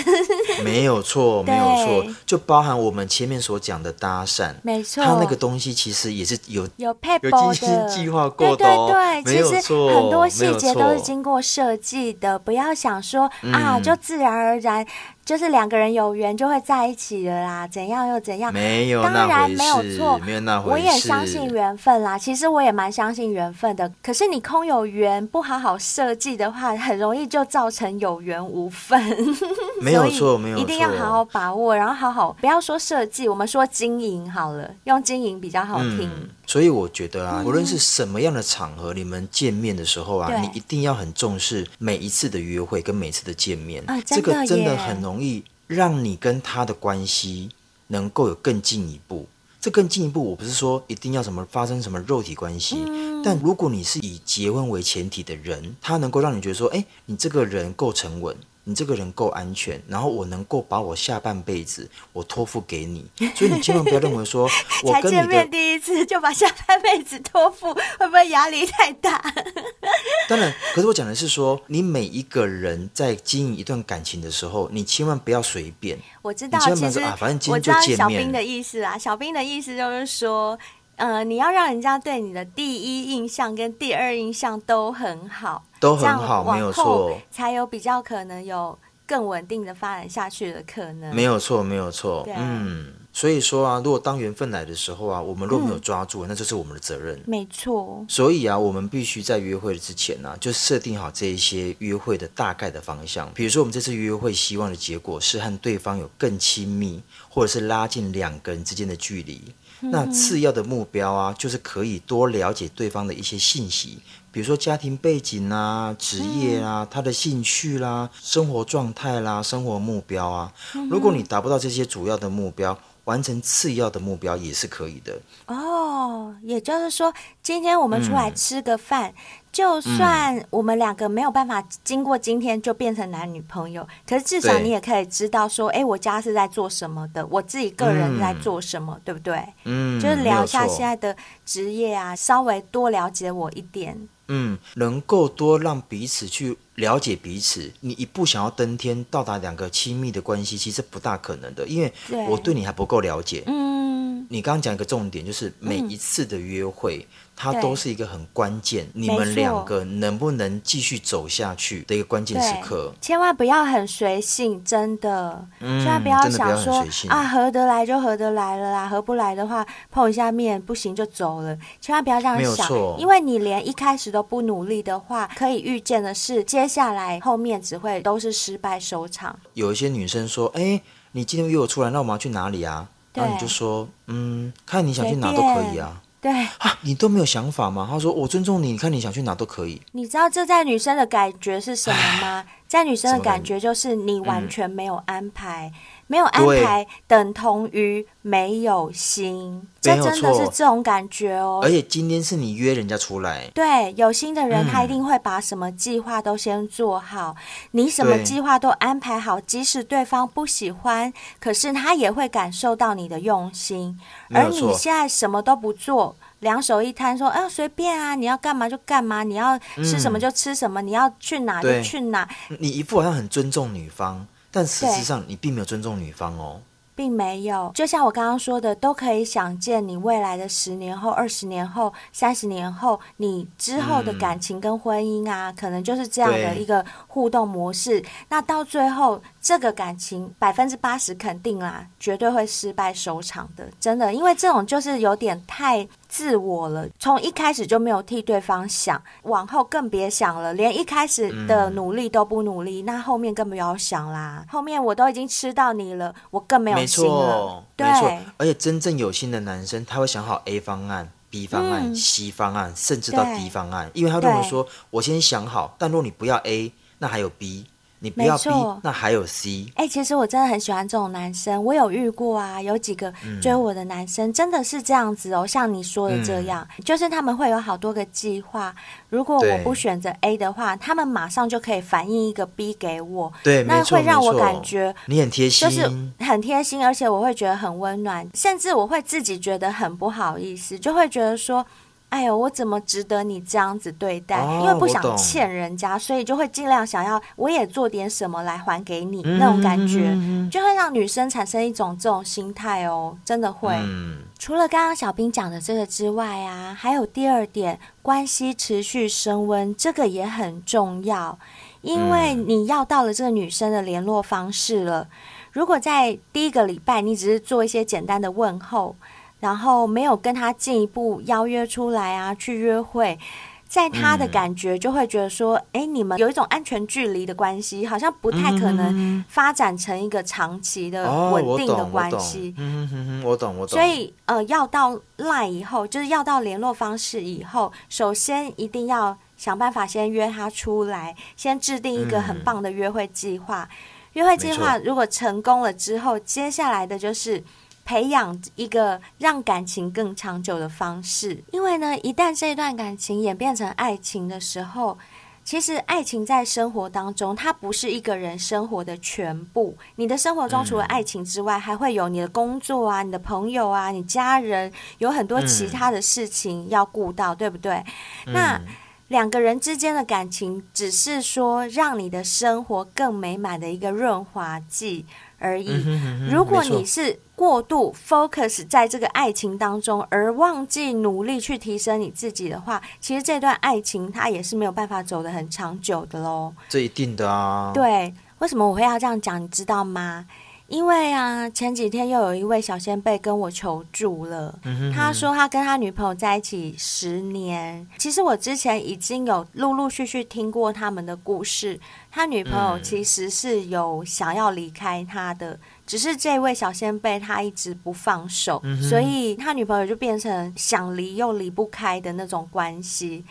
S3: 没有错，没有错，<laughs> 就包含我们前面所讲的搭讪，
S2: 没错，
S3: 他那个东西其实也是有
S2: 有配
S3: 有精心计划过的。
S2: 对对，其实很多细节都是经过设计的，不要想说、嗯、啊，就自然而然。就是两个人有缘就会在一起了啦，怎样又怎样？
S3: 没有，当然没有错，没有那回事。
S2: 我也相信缘分啦，其实我也蛮相信缘分的。可是你空有缘，不好好设计的话，很容易就造成有缘无分。<laughs>
S3: 没有错，没有错，
S2: 一定要好好把握，然后好好不要说设计，我们说经营好了，用经营比较好听。
S3: 嗯所以我觉得啊，无论是什么样的场合，你们见面的时候啊，你一定要很重视每一次的约会跟每次的见面。这个真的很容易让你跟他的关系能够有更进一步。这更进一步，我不是说一定要什么发生什么肉体关系，但如果你是以结婚为前提的人，他能够让你觉得说，哎，你这个人够沉稳。你这个人够安全，然后我能够把我下半辈子我托付给你，所以你千万不要认为说，<laughs> 我跟你的才见面
S2: 第一次就把下半辈子托付，会不会压力太大？<laughs>
S3: 当然，可是我讲的是说，你每一个人在经营一段感情的时候，你千万不要随便。
S2: 我知道，其实啊，反正今天就见面。小兵的意思啊，小兵的意思就是说。呃，你要让人家对你的第一印象跟第二印象都很好，
S3: 都很好，没有错，
S2: 才有比较可能有更稳定的发展下去的可能。
S3: 没有错，没有错。嗯，所以说啊，如果当缘分来的时候啊，我们若没有抓住，嗯、那就是我们的责任。
S2: 没错。
S3: 所以啊，我们必须在约会之前呢、啊，就设定好这一些约会的大概的方向。比如说，我们这次约会希望的结果是和对方有更亲密，或者是拉近两个人之间的距离。那次要的目标啊，就是可以多了解对方的一些信息，比如说家庭背景啊、职业啊、他的兴趣啦、生活状态啦、生活目标啊。如果你达不到这些主要的目标，完成次要的目标也是可以的。
S2: 哦，也就是说，今天我们出来吃个饭。嗯就算我们两个没有办法经过今天就变成男女朋友，可是至少你也可以知道说，哎对，我家是在做什么的，我自己个人在做什么，嗯、对不对？嗯，就是聊一下现在的职业啊，稍微多了解我一点。
S3: 嗯，能够多让彼此去了解彼此，你一步想要登天，到达两个亲密的关系，其实不大可能的，因为我对你还不够了解。嗯，你刚刚讲一个重点，就是每一次的约会。嗯它都是一个很关键，你们两个能不能继续走下去的一个关键时刻。
S2: 千万不要很随性，真的，嗯、千万不要想说啊，合得来就合得来了啦，合不来的话碰一下面不行就走了。千万不要这样想，因为你连一开始都不努力的话，可以预见的是，接下来后面只会都是失败收场。
S3: 有一些女生说：“哎、欸，你今天约我出来，那我们要去哪里啊？”对然后你就说：“嗯，看你想去哪都可以啊。”
S2: 对
S3: 啊，你都没有想法吗？他说我尊重你，你看你想去哪都可以。
S2: 你知道这在女生的感觉是什么吗？在女生的感觉就是你完全没有安排。没有安排等同于没有心，这真的是这种感觉哦。
S3: 而且今天是你约人家出来，
S2: 对，有心的人他一定会把什么计划都先做好，你什么计划都安排好，即使对方不喜欢，可是他也会感受到你的用心。而你现在什么都不做，两手一摊说，哎，随便啊，你要干嘛就干嘛，你要吃什么就吃什么，你要去哪就去哪。
S3: 你一副好像很尊重女方。但实际上，你并没有尊重女方哦。
S2: 并没有，就像我刚刚说的，都可以想见你未来的十年后、二十年后、三十年后，你之后的感情跟婚姻啊，嗯、可能就是这样的一个互动模式。那到最后，这个感情百分之八十肯定啦，绝对会失败收场的，真的，因为这种就是有点太自我了，从一开始就没有替对方想，往后更别想了，连一开始的努力都不努力，嗯、那后面更不要想啦。后面我都已经吃到你了，我更没有心了。
S3: 没错，对，而且真正有心的男生，他会想好 A 方案、B 方案、嗯、C 方案，甚至到 D 方案，因为他认为说，我先想好，但如果你不要 A，那还有 B。你不要 B，那还有 C。
S2: 哎、欸，其实我真的很喜欢这种男生，我有遇过啊，有几个追我的男生，嗯、真的是这样子哦，像你说的这样，嗯、就是他们会有好多个计划。如果我不选择 A 的话，他们马上就可以反映一个 B 给我。
S3: 对，
S2: 那会让我感觉
S3: 你很贴心，
S2: 就是很贴心，而且我会觉得很温暖，甚至我会自己觉得很不好意思，就会觉得说。哎呦，我怎么值得你这样子对待？哦、因为不想欠人家，所以就会尽量想要我也做点什么来还给你、嗯、那种感觉，嗯、就会让女生产生一种这种心态哦，真的会。嗯、除了刚刚小兵讲的这个之外啊，还有第二点，关系持续升温，这个也很重要，因为你要到了这个女生的联络方式了。如果在第一个礼拜，你只是做一些简单的问候。然后没有跟他进一步邀约出来啊，去约会，在他的感觉就会觉得说，哎、嗯，你们有一种安全距离的关系，好像不太可能发展成一个长期的稳定的关系。
S3: 嗯哼哼哼，我懂我懂。
S2: 所以呃，要到 LINE 以后，就是要到联络方式以后，首先一定要想办法先约他出来，先制定一个很棒的约会计划。嗯、约会计划如果成功了之后，接下来的就是。培养一个让感情更长久的方式，因为呢，一旦这段感情演变成爱情的时候，其实爱情在生活当中，它不是一个人生活的全部。你的生活中除了爱情之外，还会有你的工作啊、你的朋友啊、你家人，有很多其他的事情要顾到，对不对？那两个人之间的感情，只是说让你的生活更美满的一个润滑剂而已。如果你是过度 focus 在这个爱情当中，而忘记努力去提升你自己的话，其实这段爱情它也是没有办法走得很长久的喽。
S3: 这一定的啊。
S2: 对，为什么我会要这样讲？你知道吗？因为啊，前几天又有一位小仙贝跟我求助了。嗯、哼哼他说他跟他女朋友在一起十年。其实我之前已经有陆陆续续听过他们的故事。他女朋友其实是有想要离开他的，嗯、只是这位小仙贝他一直不放手，嗯、所以他女朋友就变成想离又离不开的那种关系。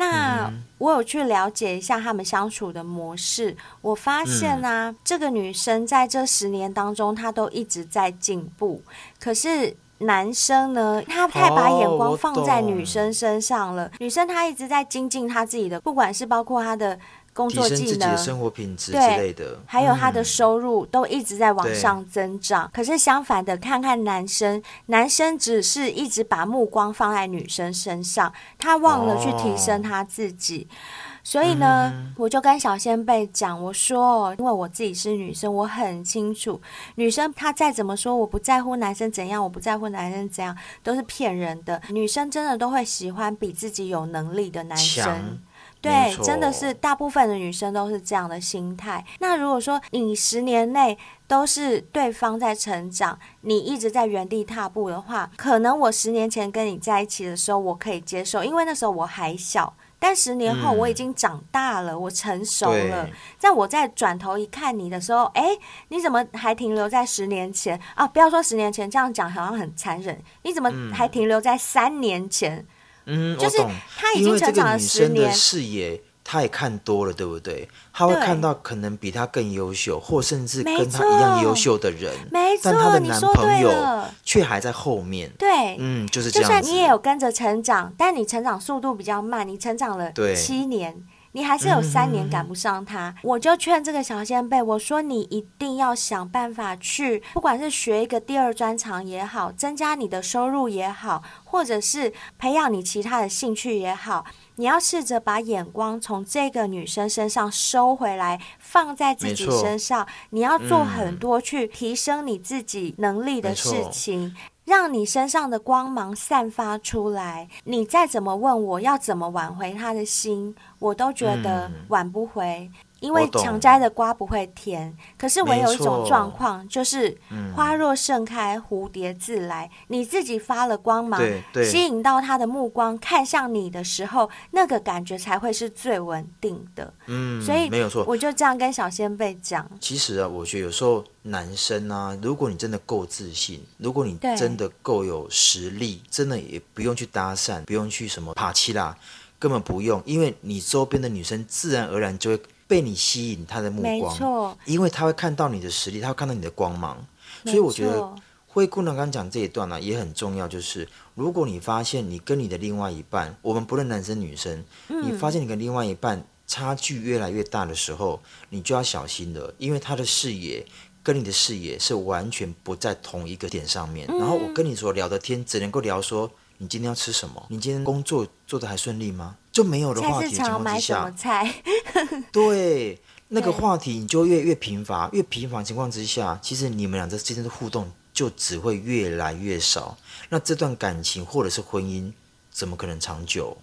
S2: 那我有去了解一下他们相处的模式，我发现啊，嗯、这个女生在这十年当中，她都一直在进步。可是男生呢，他太把眼光放在女生身上了。女生她一直在精进她自己的，不管是包括她的。工作技能、
S3: 生活品质之类的，
S2: 还有他的收入都一直在往上增长。嗯、可是相反的，看看男生，男生只是一直把目光放在女生身上，他忘了去提升他自己。哦、所以呢，嗯、我就跟小仙辈讲，我说，因为我自己是女生，我很清楚，女生她再怎么说我不在乎男生怎样，我不在乎男生怎样，都是骗人的。女生真的都会喜欢比自己有能力的男生。对，真的是大部分的女生都是这样的心态。那如果说你十年内都是对方在成长，你一直在原地踏步的话，可能我十年前跟你在一起的时候，我可以接受，因为那时候我还小。但十年后我已经长大了，嗯、我成熟了，在我再转头一看你的时候，哎，你怎么还停留在十年前啊？不要说十年前，这样讲好像很残忍。你怎么还停留在三年前？
S3: 嗯，
S2: 就是他已经成长了十年，
S3: 视野他也看多了，对不对？他会看到可能比他更优秀，或甚至跟他一样优秀的人，
S2: 没错，
S3: 但他的男朋友却还在后面。
S2: 对，
S3: 嗯，就是这样。
S2: 就算你也有跟着成长，但你成长速度比较慢，你成长了七年。你还是有三年赶不上他，嗯、我就劝这个小仙贝，我说你一定要想办法去，不管是学一个第二专长也好，增加你的收入也好，或者是培养你其他的兴趣也好，你要试着把眼光从这个女生身上收回来，放在自己身上。你要做很多去提升你自己能力的事情。让你身上的光芒散发出来。你再怎么问我要怎么挽回他的心，我都觉得挽不回。因为强摘的瓜不会甜，可是唯有一种状况，就是花若盛开，蝴蝶自来。嗯、你自己发了光芒，吸引到他的目光看向你的时候，那个感觉才会是最稳定的。
S3: 嗯，
S2: 所以
S3: 没有错，
S2: 我就这样跟小仙贝讲。
S3: 其实啊，我觉得有时候男生啊，如果你真的够自信，如果你真的够有实力，真的也不用去搭讪，不用去什么爬七啦，根本不用，因为你周边的女生自然而然就会。被你吸引他的目光，没错，因为他会看到你的实力，他会看到你的光芒，所以我觉得灰姑娘刚刚讲这一段呢、啊、也很重要，就是如果你发现你跟你的另外一半，我们不论男生女生，嗯、你发现你跟另外一半差距越来越大的时候，你就要小心了，因为他的视野跟你的视野是完全不在同一个点上面，嗯、然后我跟你所聊的天只能够聊说。你今天要吃什么？你今天工作做的还顺利吗？就没有的话题的情况之下，<laughs> 对那个话题你就越越频繁，越频繁情况之下，其实你们俩之间的互动就只会越来越少。那这段感情或者是婚姻，怎么可能长久？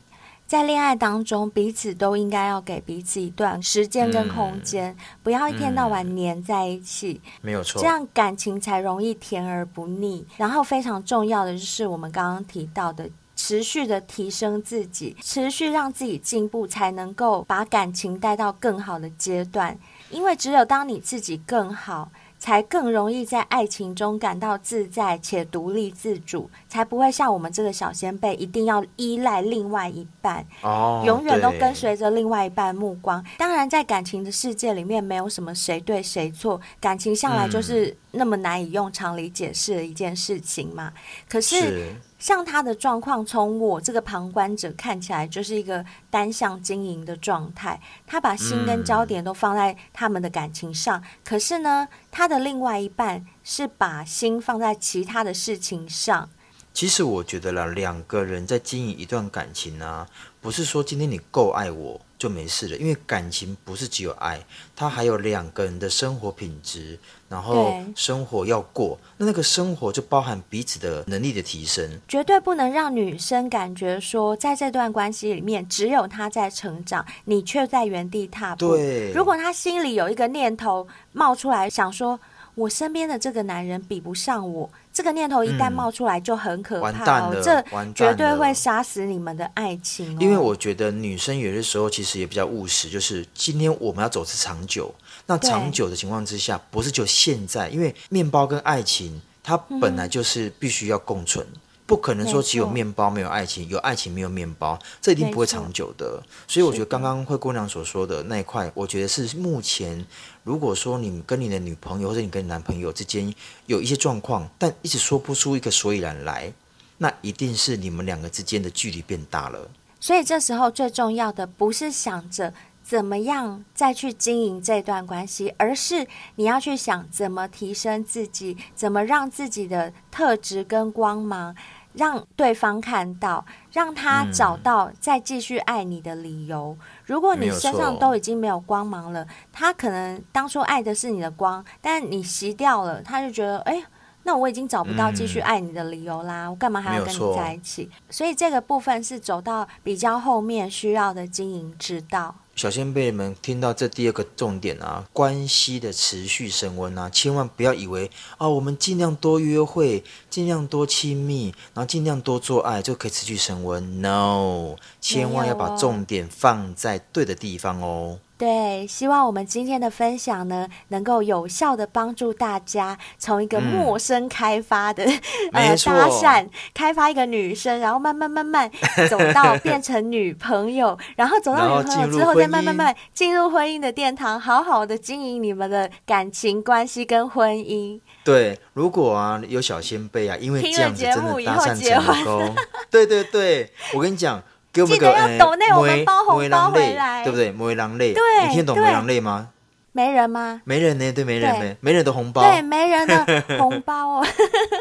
S2: 在恋爱当中，彼此都应该要给彼此一段时间跟空间，嗯、不要一天到晚黏在一起。
S3: 嗯、没有错，
S2: 这样感情才容易甜而不腻。然后非常重要的就是我们刚刚提到的，持续的提升自己，持续让自己进步，才能够把感情带到更好的阶段。因为只有当你自己更好，才更容易在爱情中感到自在且独立自主，才不会像我们这个小先辈一定要依赖另外一半，
S3: 哦，
S2: 永远都跟随着另外一半目光。当然，在感情的世界里面，没有什么谁对谁错，感情向来就是那么难以用常理解释的一件事情嘛。可是。是像他的状况，从我这个旁观者看起来，就是一个单向经营的状态。他把心跟焦点都放在他们的感情上，嗯、可是呢，他的另外一半是把心放在其他的事情上。
S3: 其实我觉得啦，两个人在经营一段感情啊，不是说今天你够爱我就没事了，因为感情不是只有爱，它还有两个人的生活品质，然后生活要过，那那个生活就包含彼此的能力的提升，
S2: 绝对不能让女生感觉说，在这段关系里面只有她在成长，你却在原地踏步。
S3: 对，
S2: 如果她心里有一个念头冒出来，想说。我身边的这个男人比不上我，这个念头一旦冒出来就很可怕哦，嗯、这绝对会杀死你们的爱情哦。
S3: 因为我觉得女生有些时候其实也比较务实，就是今天我们要走是长久，那长久的情况之下，不是就现在，因为面包跟爱情它本来就是必须要共存。嗯不可能说只有面包没有爱情，有爱情没有面包，这一定不会长久的。所以我觉得刚刚灰姑娘所说的那一块，我觉得是目前如果说你跟你的女朋友或者你跟你男朋友之间有一些状况，但一直说不出一个所以然来，那一定是你们两个之间的距离变大了。
S2: 所以这时候最重要的不是想着怎么样再去经营这段关系，而是你要去想怎么提升自己，怎么让自己的特质跟光芒。让对方看到，让他找到再继续爱你的理由。嗯、如果你身上都已经没有光芒了，他可能当初爱的是你的光，但你熄掉了，他就觉得，哎，那我已经找不到继续爱你的理由啦，嗯、我干嘛还要跟你在一起？所以这个部分是走到比较后面需要的经营之道。
S3: 小先辈们听到这第二个重点啊，关系的持续升温啊，千万不要以为啊，我们尽量多约会，尽量多亲密，然后尽量多做爱就可以持续升温。No，千万要把重点放在对的地方哦。
S2: 对，希望我们今天的分享呢，能够有效的帮助大家从一个陌生开发的、嗯、呃搭讪，开发一个女生，然后慢慢慢慢 <laughs> 走到变成女朋友，然后走到女朋友之后，再慢慢慢进入婚姻的殿堂，好好的经营你们的感情关系跟婚姻。
S3: 对，如果啊有小先辈啊，因为这样子真的搭讪成功，对对对，我跟你讲。
S2: 记得要抖内我们包红包回来，
S3: 对不对？没人泪，
S2: 对，
S3: 你听懂没人泪吗？
S2: 没人吗？
S3: 没人呢，对，没人没，没人的红包，
S2: 对，没人的红包哦。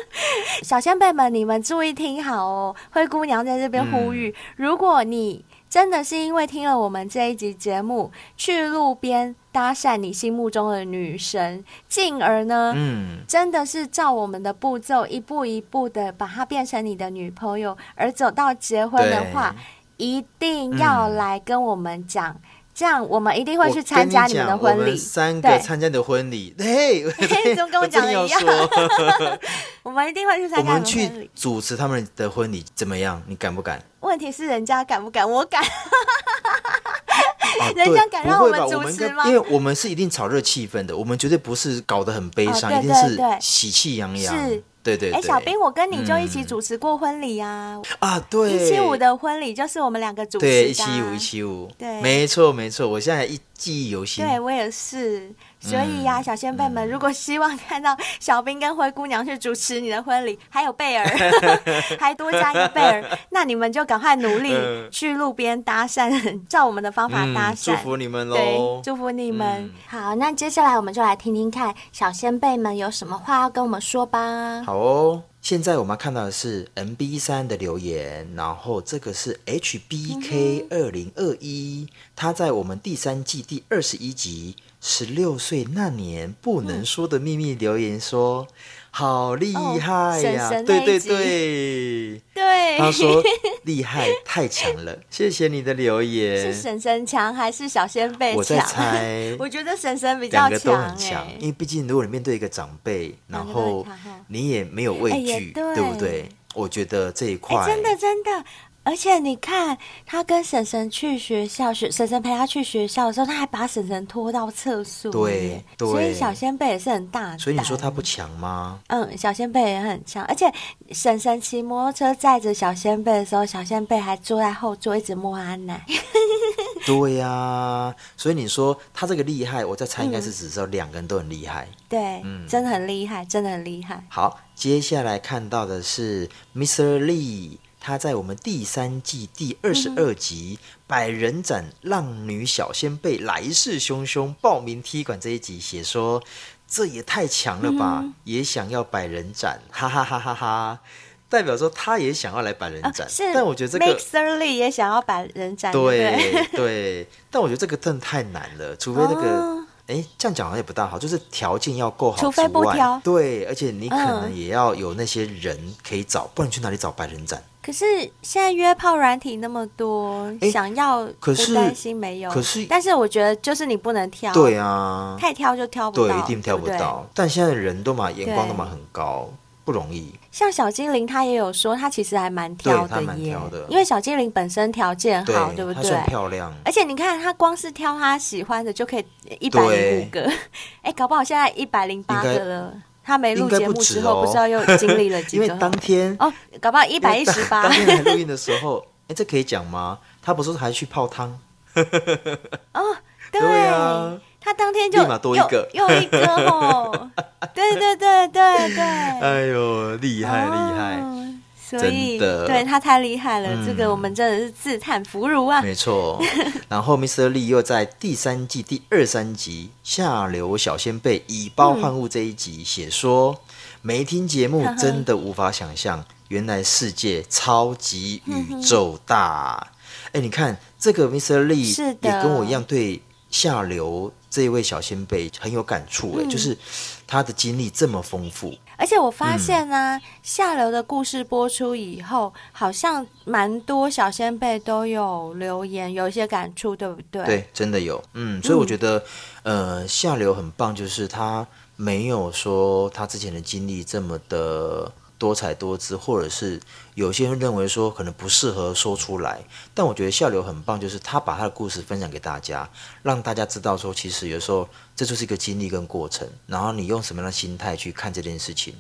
S2: <laughs> 小仙贝们，你们注意听好哦。灰姑娘在这边呼吁：如果你真的是因为听了我们这一集节目，去路边搭讪你心目中的女神，进而呢，嗯，真的是照我们的步骤，一步一步的把她变成你的女朋友，而走到结婚的话。一定要来跟我们讲，嗯、这样 <laughs> <laughs> 我们一定会去参加你们的婚礼。
S3: 三个参加你的婚礼，嘿，
S2: 怎么跟我讲的一样？我们一定会去参加。我们去
S3: 主持他们的婚礼，怎么样？你敢不敢？
S2: 问题是人家敢不敢？我敢。啊、人家敢让我们主持吗？
S3: 因为我们是一定炒热气氛的，我们绝对不是搞得很悲伤，哦、一定是喜气洋洋。是。对对，对，哎，小兵，我跟你就一起主持过婚礼啊！
S2: 嗯、啊，对，一七五的婚礼就是我们两个主持的、啊。
S3: 对，一七五，一七五，对，没错没错，我现在一记忆犹新。
S2: 对我也是。所以呀、啊，小仙贝们，如果希望看到小兵跟灰姑娘去主持你的婚礼，还有贝尔，<laughs> 还多加一个贝尔，<laughs> 那你们就赶快努力去路边搭讪，照我们的方法搭讪。
S3: 祝福你们喽！
S2: 对，祝福你们。嗯、好，那接下来我们就来听听看小仙贝们有什么话要跟我们说吧。
S3: 好哦，现在我们看到的是 MB 三的留言，然后这个是 HBK 二零二一，他在我们第三季第二十一集。十六岁那年不能说的秘密留言说：“好厉害呀！”对对对
S2: 对，<laughs>
S3: 他说厉害太强了，<laughs> 谢谢你的留言。
S2: 是婶婶强还是小仙贝强？
S3: 我在猜，<laughs>
S2: 我觉得婶婶比较强，两个都很强。
S3: 因为毕竟如果你面对一个长辈，然后你也没有畏惧，对不对？我觉得这一块
S2: 真的真的。而且你看，他跟婶婶去学校，学婶婶陪他去学校的时候，他还把婶婶拖到厕所。
S3: 对，对，
S2: 所以小仙贝也是很大。
S3: 所以你说他不强吗？
S2: 嗯，小仙贝也很强。而且婶婶骑摩托车载着小仙贝的时候，小仙贝还坐在后座一直摸他奶。<laughs> <laughs>
S3: 对呀、啊，所以你说他这个厉害，我在猜应该是指说两个人都很厉害。
S2: 嗯、对，嗯，真的很厉害，真的很厉害。
S3: 好，接下来看到的是 Mr. Lee。他在我们第三季第二十二集《百人斩浪女小仙贝来势汹汹报名踢馆》这一集写说：“这也太强了吧，嗯、也想要百人斩，哈哈哈哈哈！”代表说他也想要来百人斩，啊、但我觉得这个
S2: Mixer Lee 也想要百人
S3: 斩，对对，但我觉得这个真的太难了，除非那个。哦哎，这样讲好像也不大好，就是条件要够好，
S2: 除非不挑。
S3: 对，而且你可能也要有那些人可以找，嗯、不然你去哪里找百人斩？
S2: 可是现在约炮软体那么多，想要可是担心没有？
S3: 可是，
S2: 但是我觉得就是你不能挑。
S3: 对啊，
S2: 太挑就挑不到，
S3: 对，一定挑不到。但现在人都嘛，眼光都嘛很高。不容易，
S2: 像小精灵，他也有说，他其实还蛮挑的耶，挑的，因为小精灵本身条件好，对，对不对？
S3: 算漂亮，
S2: 而且你看，他光是挑他喜欢的就可以一百零五个，<laughs> 哎，搞不好现在一百零八个了。他没录节目之后，不知道又经历了几个。<laughs>
S3: 因为当天
S2: 哦，搞不好一百一十八。
S3: 当天录音的时候，<laughs> 哎，这可以讲吗？他不是还去泡汤？
S2: 哦，<laughs> 对啊。他当天就立马多一个，又一个哦，对对对对对，
S3: 哎呦，厉害厉害，
S2: 所以对他太厉害了，这个我们真的是自叹弗如啊。
S3: 没错，<laughs> 然后 Mr. Lee 又在第三季第二三集《下流小仙贝以包换物》这一集写说，没听节目真的无法想象，原来世界超级宇宙大。<laughs> 哎，你看这个 Mr. Lee 也跟我一样对下流。这一位小仙贝很有感触哎，嗯、就是他的经历这么丰富，
S2: 而且我发现呢、啊，嗯、下流的故事播出以后，好像蛮多小先辈都有留言，有一些感触，对不对？
S3: 对，真的有。嗯，所以我觉得，嗯、呃，下流很棒，就是他没有说他之前的经历这么的。多彩多姿，或者是有些人认为说可能不适合说出来，但我觉得笑流很棒，就是他把他的故事分享给大家，让大家知道说，其实有时候这就是一个经历跟过程，然后你用什么样的心态去看这件事情，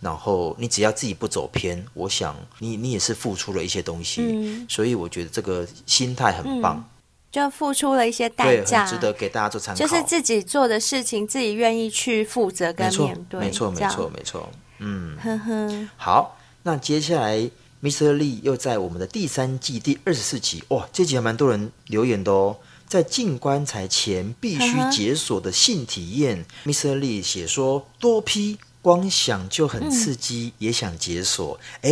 S3: 然后你只要自己不走偏，我想你你也是付出了一些东西，嗯、所以我觉得这个心态很棒，嗯、
S2: 就付出了一些代价，
S3: 值得给大家做参考，
S2: 就是自己做的事情，自己愿意去负责跟面对，
S3: 没错，没错，没错，没错。嗯，呵呵，好，那接下来 Mr. Lee 又在我们的第三季第二十四集，哇，这集还蛮多人留言的哦。在进棺材前必须解锁的性体验，Mr. Lee 写说多批光想就很刺激，嗯、也想解锁，哎，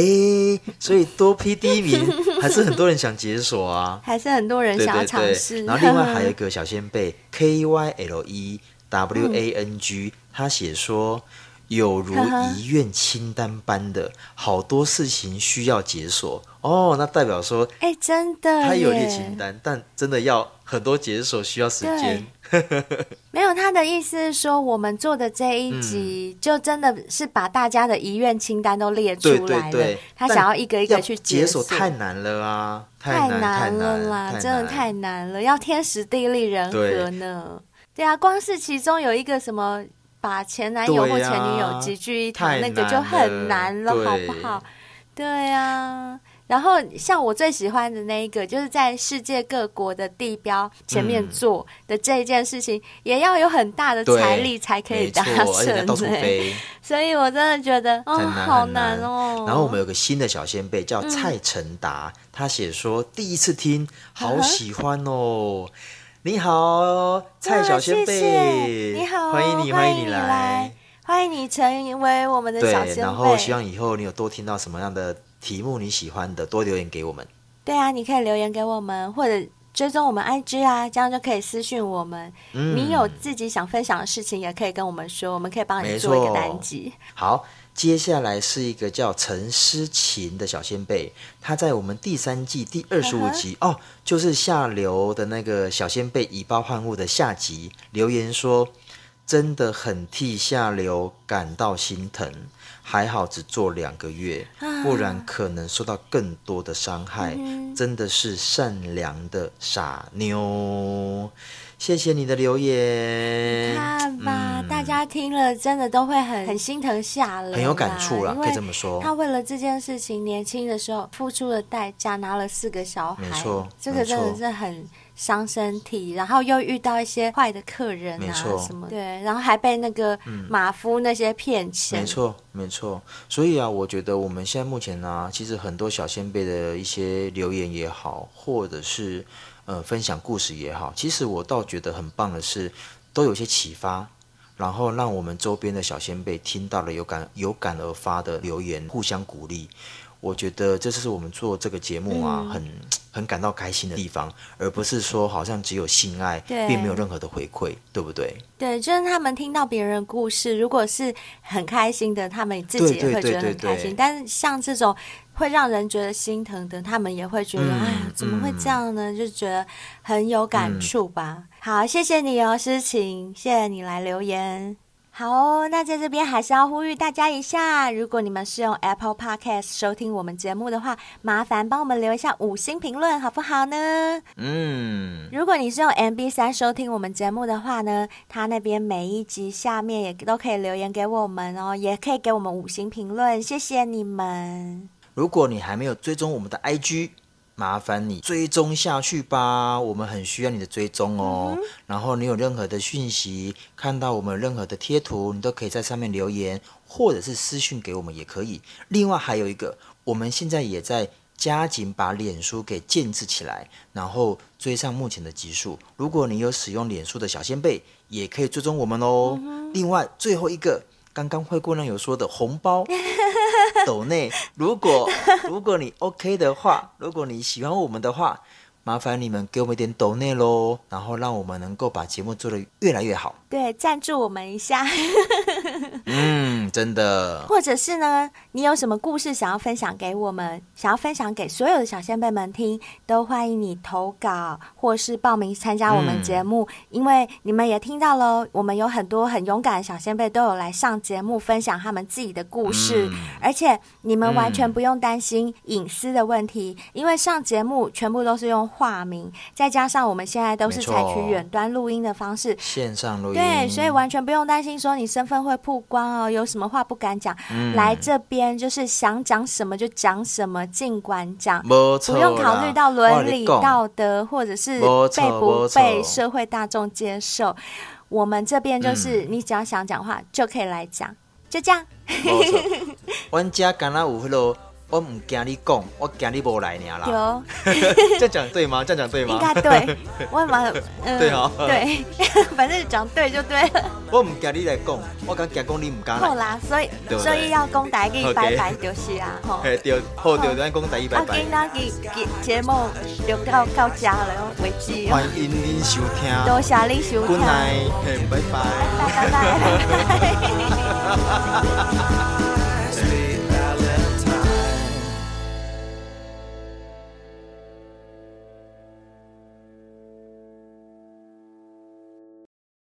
S3: 所以多 P 第一名 <laughs> 还是很多人想解锁啊，
S2: 还是很多人想要尝试。
S3: 然后另外还有一个小仙贝 K Y L E W A N G，、嗯、他写说。有如遗愿清单般的好多事情需要解锁哦，那代表说，
S2: 哎，真的，
S3: 他有列清单，但真的要很多解锁需要时间。<laughs>
S2: 没有，他的意思是说，我们做的这一集就真的是把大家的遗愿清单都列出来了。他想要一个一个去解锁，
S3: 太难了啊，
S2: 太难了啦，真的太难了，要天时地利人和呢。对啊，光是其中有一个什么。把前男友或前女友集聚一堂，那个就很难了，好不好？对呀。然后像我最喜欢的那一个，就是在世界各国的地标前面做的这一件事情，也要有很大的财力才可以达成。<laughs> 所以我真的觉得哦，好难哦。
S3: 然后我们有个新的小先辈叫蔡成达，他写说第一次听，好喜欢哦。你好，蔡小仙贝，你好，欢迎你，欢迎你来，
S2: 欢迎你成为我们的小仙贝。
S3: 然后希望以后你有多听到什么样的题目你喜欢的，多留言给我们。
S2: 对啊，你可以留言给我们，或者追踪我们 IG 啊，这样就可以私讯我们。嗯，你有自己想分享的事情，也可以跟我们说，我们可以帮你做一个单集。
S3: 好。接下来是一个叫陈诗琴的小仙贝，他在我们第三季第二十五集、uh huh. 哦，就是下流的那个小仙贝以暴换物的下集留言说，真的很替下流感到心疼，还好只做两个月，不然可能受到更多的伤害，uh huh. 真的是善良的傻妞。谢谢你的留言，
S2: 看吧，嗯、大家听了真的都会很很心疼下流，
S3: 很有感触了，可以这么说。
S2: 他为了这件事情，年轻的时候付出了代价，拿了四个小孩，没错，这个真的是很伤身体。然后又遇到一些坏的客人啊，没错，什么对，然后还被那个马夫那些骗钱，
S3: 没错，没错。所以啊，我觉得我们现在目前呢、啊，其实很多小先辈的一些留言也好，或者是。呃，分享故事也好，其实我倒觉得很棒的是，都有些启发，然后让我们周边的小先辈听到了有感有感而发的留言，互相鼓励。我觉得这是我们做这个节目啊，嗯、很很感到开心的地方，而不是说好像只有性爱，并没有任何的回馈，对不对？
S2: 对，就是他们听到别人的故事，如果是很开心的，他们自己也会觉得很开心。但是像这种会让人觉得心疼的，他们也会觉得，嗯、哎呀，怎么会这样呢？嗯、就觉得很有感触吧。嗯、好，谢谢你哦，诗晴，谢谢你来留言。好哦，那在这边还是要呼吁大家一下，如果你们是用 Apple Podcast 收听我们节目的话，麻烦帮我们留一下五星评论，好不好呢？嗯。如果你是用 MB 三收听我们节目的话呢，他那边每一集下面也都可以留言给我们哦，也可以给我们五星评论，谢谢你们。
S3: 如果你还没有追踪我们的 IG。麻烦你追踪下去吧，我们很需要你的追踪哦。然后你有任何的讯息，看到我们任何的贴图，你都可以在上面留言，或者是私讯给我们也可以。另外还有一个，我们现在也在加紧把脸书给建制起来，然后追上目前的集数。如果你有使用脸书的小先辈，也可以追踪我们哦。另外最后一个，刚刚灰姑娘有说的红包。<laughs> 抖内，如果 <laughs> 如果你 OK 的话，如果你喜欢我们的话，麻烦你们给我们一点抖内喽，然后让我们能够把节目做得越来越好。
S2: 对，赞助我们一下。<laughs>
S3: 嗯，嗯，真的。
S2: 或者是呢，你有什么故事想要分享给我们，想要分享给所有的小先辈们听，都欢迎你投稿或是报名参加我们节目。嗯、因为你们也听到了，我们有很多很勇敢的小先辈都有来上节目分享他们自己的故事，嗯、而且你们完全不用担心隐私的问题，嗯、因为上节目全部都是用化名，再加上我们现在都是采取远端录音的方式，
S3: 线上录音，
S2: 对，所以完全不用担心说你身份会曝光哦，有什么话不敢讲，嗯、来这边就是想讲什么就讲什么，尽管讲，不用考虑到伦理道德或者是被不被社会大众接受，我们这边就是你只要想讲话就可以来讲，就这样。
S3: 我 <laughs> 家刚刚有那我唔惊你讲，我惊你无来尔啦。
S2: 有，<laughs>
S3: 这样讲对吗？这样讲对吗？
S2: 应该对。<laughs> 我蛮嗯，
S3: 对哦，
S2: 对，<laughs> 反正讲对就对了。
S3: 我唔惊你来讲，我敢惊讲你唔敢。
S2: 好啦，所以所以要讲台语拜拜就是啊，吼。
S3: 嘿，对，好，对，咱讲台语拜拜。
S2: 今仔日节目就到到这了为止。
S3: 欢迎您收听，
S2: 多谢您收听。
S3: Good night，嘿，拜拜。
S2: 拜拜拜拜。